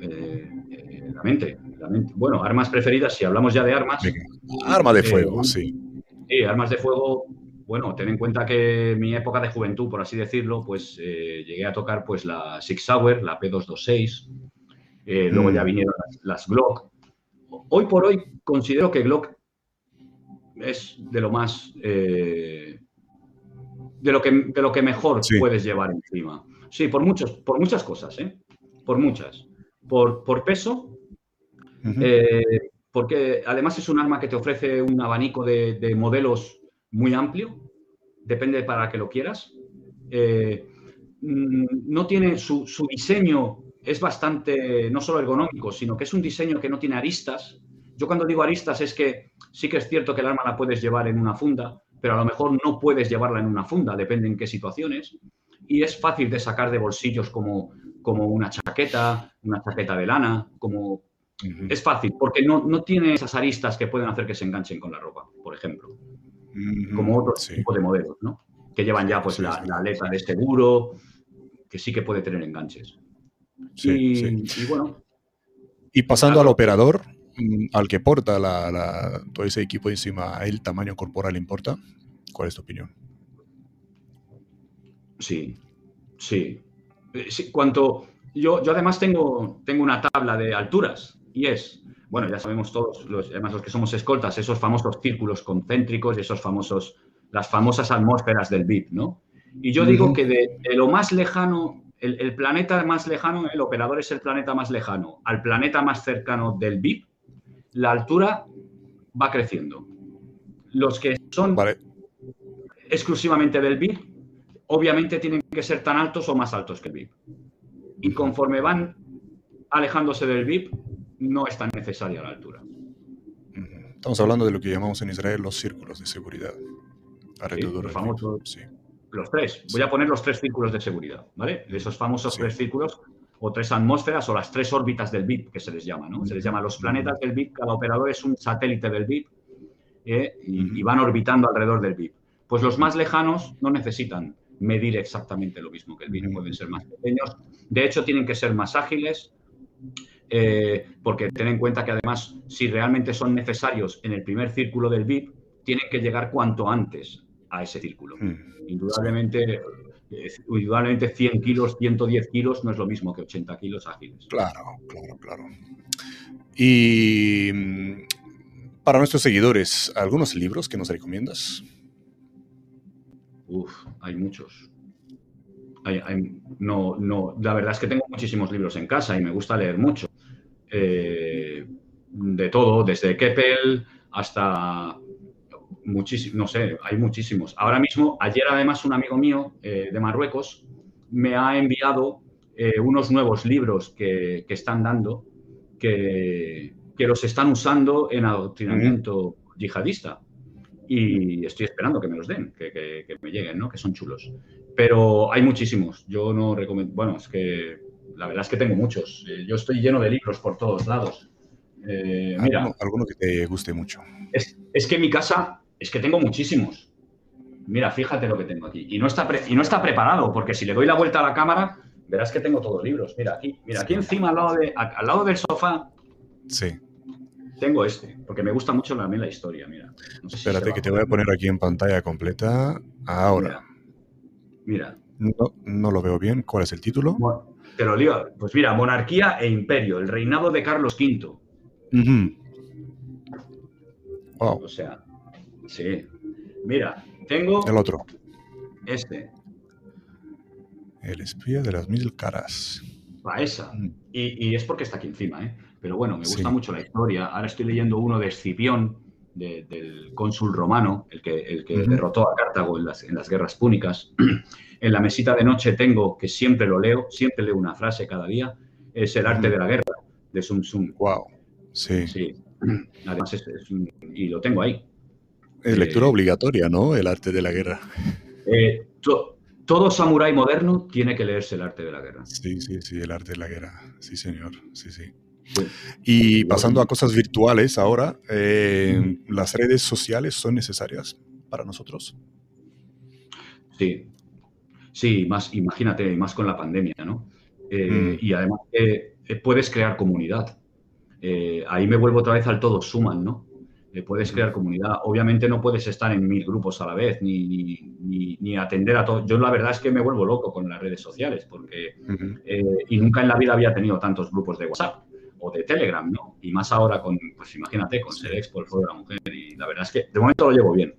S2: Eh, eh, la mente, Bueno, armas preferidas, si hablamos ya de armas,
S1: Venga. Arma de
S2: Eh,
S1: fuego, sí.
S2: sí, armas de fuego, bueno, ten en cuenta que mi época de juventud, por así decirlo, pues eh, llegué a tocar pues la Six Sauer, la P226, eh, luego
S1: Mm.
S2: ya vinieron las, las Glock. Hoy por hoy considero que Glock es de lo más, de, lo que, de lo que mejor
S1: Sí.
S2: puedes llevar encima. Sí, por, muchos, por muchas cosas, ¿eh? Por muchas. Por, por peso, Eh, porque además es un arma que te ofrece un abanico de, de modelos muy amplio, depende para que lo quieras. Eh, mm, no tiene su, su diseño, es bastante, no solo ergonómico, sino que es un diseño que no tiene aristas. Yo cuando digo aristas es que sí que es cierto que el arma la puedes llevar en una funda, pero a lo mejor no puedes llevarla en una funda, depende en qué situaciones. Y es fácil de sacar de bolsillos como, como una chaqueta, una chaqueta de lana, como Es fácil, porque no, no tiene esas aristas que pueden hacer que se enganchen con la ropa, por ejemplo, como otro
S1: Sí.
S2: tipo de modelos, ¿no? Que llevan ya pues
S1: Sí,
S2: la,
S1: sí.
S2: la aleta de seguro, que sí que puede tener enganches. Y, bueno,
S1: Y pasando al operador, mm, al que porta la, la- todo ese equipo encima, ¿el tamaño corporal importa? ¿Cuál es tu opinión?
S2: sí, sí. Eh, sí, cuanto, yo, yo además tengo, tengo una tabla de alturas y es, bueno, ya sabemos todos, los, además los que somos escoltas, esos famosos círculos concéntricos y esos famosos, las famosas atmósferas del BIP, ¿no? Y yo digo que de, de lo más lejano, el, el planeta más lejano, el operador es el planeta más lejano, al planeta más cercano del BIP, la altura va creciendo. Los que son
S1: Vale,
S2: exclusivamente del BIP, obviamente tienen que ser tan altos o más altos que el VIP. Y conforme van alejándose del VIP, no es tan necesaria la altura.
S1: Estamos hablando de lo que llamamos en Israel los círculos de seguridad. Alrededor
S2: los famosos.
S1: sí.
S2: Los tres. Voy a poner los tres círculos de seguridad, ¿vale? De esos famosos tres círculos o tres atmósferas o las tres órbitas del BIP, que se les llama, ¿no? Se les llama los planetas del BIP. Cada operador es un satélite del BIP ¿eh? y, y van orbitando alrededor del BIP. Pues los más lejanos no necesitan medir exactamente lo mismo que el BIP, pueden ser más pequeños. De hecho, tienen que ser más ágiles, eh, porque ten en cuenta que además, si realmente son necesarios en el primer círculo del BIP, tienen que llegar cuanto antes a ese círculo.
S1: Mm.
S2: Indudablemente, eh, indudablemente 100 kilos, 110 kilos no es lo mismo que 80 kilos ágiles.
S1: Claro, claro, claro. Y mm, para nuestros seguidores, ¿algunos libros que nos recomiendas?
S2: Uf, hay muchos. Hay- hay- no, no, la verdad es que tengo muchísimos libros en casa y me gusta leer mucho. Eh, de todo, desde Keppel hasta muchísimos, no sé, hay muchísimos. Ahora mismo, ayer además un amigo mío eh, de Marruecos me ha enviado eh, unos nuevos libros que, que están dando, que, que los están usando en adoctrinamiento yihadista. y estoy esperando que me los den, que, me lleguen, ¿no? Que son chulos. Pero hay muchísimos. Yo no recomiendo. Bueno, es que la verdad es que tengo muchos. Eh, yo estoy lleno de libros por todos lados.
S1: Eh, mira. Alguno, que te guste mucho.
S2: Es, es, que en mi casa es que tengo muchísimos. Mira, fíjate lo que tengo aquí. Y no, está y no está preparado, porque si le doy la vuelta a la cámara, verás que tengo todos libros. Mira, aquí, mira, aquí encima al lado, de, al lado del sofá.
S1: Sí
S2: tengo este, porque me gusta mucho también la historia, mira.
S1: Espérate que te voy a poner aquí en pantalla completa. Ahora.
S2: Mira.
S1: No, lo veo bien. ¿Cuál es el título?
S2: te lo digo. Pues mira, Monarquía e Imperio, el reinado de Carlos V. O sea, sí. Mira, tengo...
S1: El otro.
S2: Este.
S1: El espía de las mil caras.
S2: Va, esa. Mm. Y, y, es porque está aquí encima, ¿eh? Pero bueno, me gusta mucho la historia. Ahora estoy leyendo uno de Escipión, del cónsul romano, el que, el que derrotó a Cartago en las, en las guerras púnicas. en la mesita de noche tengo, que siempre lo leo, siempre leo una frase cada día, es El arte de la guerra, de Sun Tzu.
S1: Wow. Sí.
S2: Sí. Además, es, y lo tengo ahí.
S1: Es lectura eh, obligatoria, ¿no? El arte de la guerra.
S2: Eh, todo samurái moderno tiene que leerse el arte de la guerra.
S1: Sí, sí, sí, el arte de la guerra. Sí, señor. Sí, sí. Y pasando a cosas virtuales ahora, eh, ¿las redes sociales son necesarias para nosotros?
S2: Sí, sí, más, imagínate, más con la pandemia, ¿no? Eh, mm. Y además eh, puedes crear comunidad. ahí me vuelvo otra vez al todo suman, ¿no? puedes crear comunidad. Obviamente no puedes estar en mil grupos a la vez ni, ni, atender a todo. Yo la verdad es que me vuelvo loco con las redes sociales porque y nunca en la vida había tenido tantos grupos de WhatsApp o de Telegram, ¿no? Y más ahora con, pues imagínate, con Sedex por el Foro de la Mujer. Y la verdad es que de momento lo llevo bien.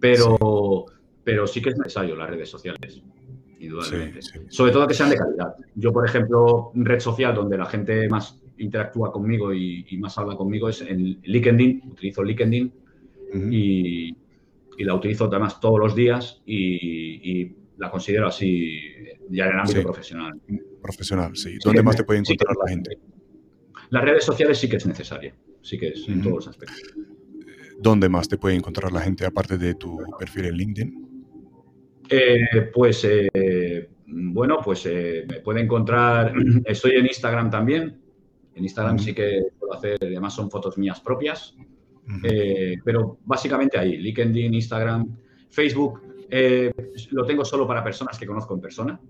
S2: Pero sí, pero sí que es necesario las redes sociales, indudablemente. Sobre todo que sean de calidad. Yo, por ejemplo, red social donde la gente más interactúa conmigo y, más habla conmigo es en LinkedIn. Utilizo LinkedIn y, la utilizo además todos los días y, la considero así ya en el ámbito profesional.
S1: Profesional, sí. ¿Dónde más te puede encontrar la gente?
S2: Las redes sociales sí que es necesaria, sí que es, en todos los aspectos.
S1: ¿Dónde más te puede encontrar la gente aparte de tu perfil en LinkedIn?
S2: Eh, pues, eh, bueno, pues eh, me puede encontrar, estoy en Instagram también, en Instagram sí que puedo hacer, además son fotos mías propias, pero básicamente ahí, LinkedIn, Instagram, Facebook, lo tengo solo para personas que conozco en persona,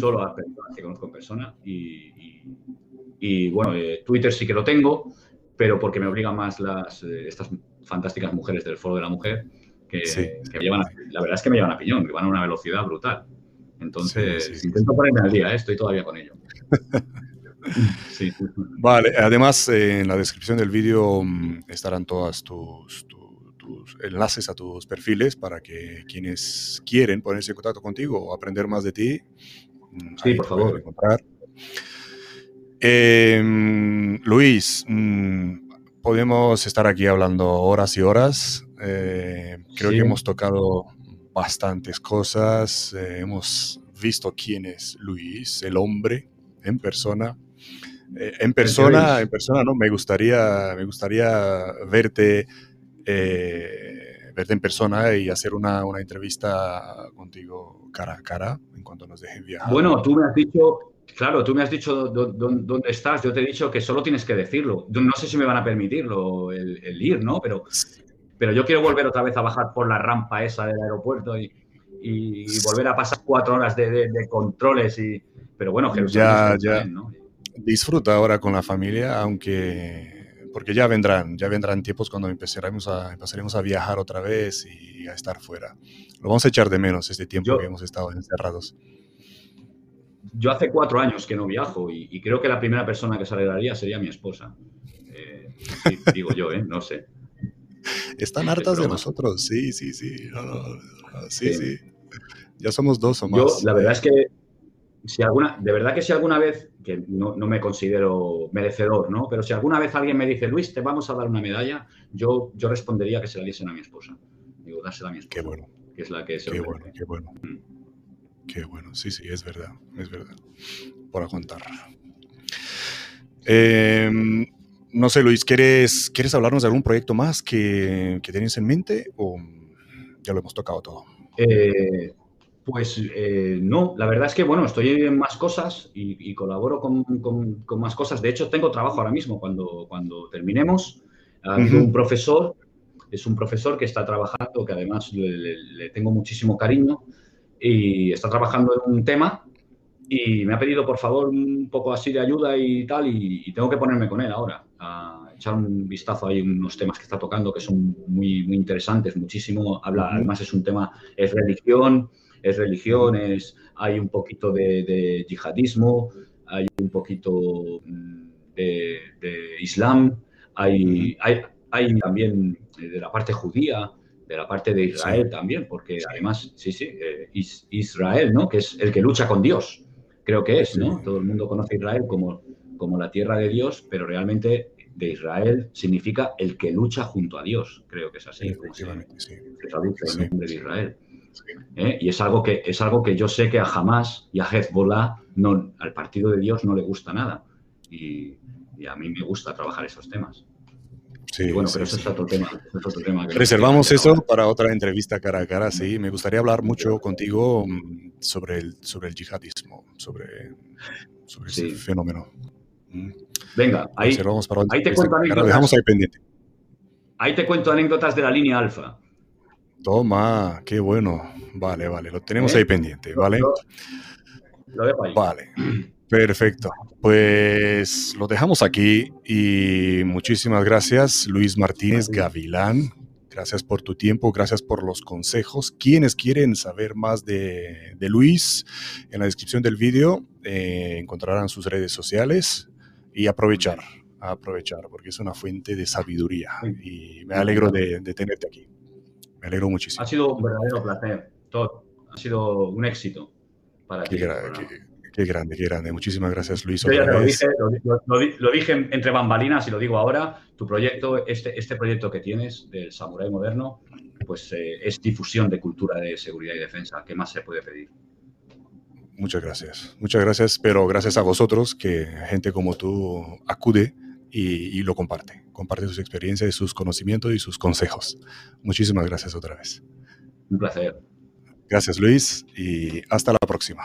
S2: solo a personas que conozco en persona y y bueno, eh, Twitter sí que lo tengo, pero porque me obligan más las, eh, estas fantásticas mujeres del Foro de la Mujer, que, me llevan la verdad es que me llevan a piñón, que van a una velocidad brutal. Entonces, intento ponerme al día, ¿eh? estoy todavía con ello.
S1: Vale, además en la descripción del vídeo mm, estarán todas tus, tus, enlaces a tus perfiles para que quienes quieren ponerse en contacto contigo o aprender más de ti,
S2: mm, sí, por favor. Encontrar.
S1: Em, Luis, mm, podemos estar aquí hablando horas y horas. Eh, creo que hemos tocado bastantes cosas. Eh, hemos visto quién es Luis, el hombre, en persona. Eh, en persona, en persona, no. Me gustaría, me gustaría verte, verte en persona y hacer una, una entrevista contigo cara a cara en cuanto nos dejen viajar.
S2: Bueno, tú me has dicho, Claro, tú me has dicho dónde estás, yo te he dicho que solo tienes que decirlo. No sé si me van a permitirlo el, ir, ¿no? Pero, pero yo quiero volver otra vez a bajar por la rampa esa del aeropuerto y, volver a pasar cuatro horas de, controles. Y, pero bueno,
S1: ya, ya. Disfruta ahora con la familia, aunque porque ya vendrán, ya vendrán tiempos cuando empezaremos a, empezaremos a viajar otra vez y a estar fuera. Lo vamos a echar de menos este tiempo que hemos estado encerrados
S2: yo hace cuatro años que no viajo y, creo que la primera persona que se alegraría sería mi esposa. Eh, digo yo, ¿eh? No sé.
S1: Están hartas de, nosotros, sí, sí, sí. sí, sí, Ya somos dos o más. Yo,
S2: la verdad es que, si alguna, de verdad que si alguna vez, que no, me considero merecedor, ¿no? Pero si alguna vez alguien me dice, Luis, te vamos a dar una medalla, yo, yo respondería que se la diesen a mi esposa. Digo, dársela a mi esposa.
S1: Qué bueno.
S2: Que es la que se
S1: Qué bueno, qué bueno. Mm. Qué bueno, sí, sí, es verdad, es verdad. Por contar. Em, no sé, Luis, ¿quieres, ¿quieres hablarnos de algún proyecto más que, que tienes en mente o ya lo hemos tocado todo?
S2: Eh, pues eh, no, la verdad es que, bueno, estoy en más cosas y, colaboro con, con, más cosas. De hecho, tengo trabajo ahora mismo. Cuando, cuando terminemos, ha habido un profesor, es un profesor que está trabajando, que además le, tengo muchísimo cariño, y está trabajando en un tema y me ha pedido, por favor, un poco así de ayuda y tal, y, tengo que ponerme con él ahora, a echar un vistazo. Ahí unos temas que está tocando que son muy, muy interesantes, muchísimo. Habla, además es un tema, es religión, es religiones, hay un poquito de, yihadismo, hay un poquito mm, de, islam, hay, hay, también de la parte judía, de la parte de Israel también, porque además, sí, sí, eh, Israel, ¿no? Que es el que lucha con Dios, creo que es, ¿no? Todo el mundo conoce a Israel como, como la tierra de Dios, pero realmente de Israel significa el que lucha junto a Dios, creo que es así, como se, traduce el nombre de Israel. ¿eh? Y es algo, que, es algo que yo sé que a Hamas y a Hezbollah, no, al partido de Dios no le gusta nada. Y, a mí me gusta trabajar esos temas.
S1: Sí, bueno, pero eso es otro tema. Reservamos eso para otra entrevista cara a cara, sí. Me gustaría hablar mucho contigo mm, sobre el, sobre el yihadismo, sobre, sobre ese fenómeno.
S2: Mm. Venga, ahí, ahí te cuento anécdotas.
S1: Dejamos ahí pendiente.
S2: Ahí te cuento anécdotas de la línea alfa.
S1: Toma, qué bueno. Vale, vale, lo tenemos ¿Eh? ahí pendiente, ¿vale?
S2: Lo, dejo ahí.
S1: Vale, perfecto. Pues lo dejamos aquí y muchísimas gracias, Luis Martínez Gavilán. Gracias por tu tiempo, gracias por los consejos. Quienes quieren saber más de, Luis, en la descripción del vídeo eh, encontrarán sus redes sociales y aprovechar, aprovechar, porque es una fuente de sabiduría y me alegro de tenerte aquí. Me alegro muchísimo.
S2: Ha sido un verdadero placer. Todo. Ha sido un éxito para
S1: ti. Qué, grande, qué grande. Muchísimas gracias, Luis.
S2: lo, dije, entre bambalinas y lo digo ahora. Tu proyecto, este, este proyecto que tienes del Samurai Moderno, pues eh, es difusión de cultura de seguridad y defensa. ¿Qué más se puede pedir?
S1: Muchas gracias. Muchas gracias, pero gracias a vosotros que gente como tú acude y, lo comparte. Comparte sus experiencias, sus conocimientos y sus consejos. Muchísimas gracias otra vez.
S2: Un placer.
S1: Gracias Luis y hasta la próxima.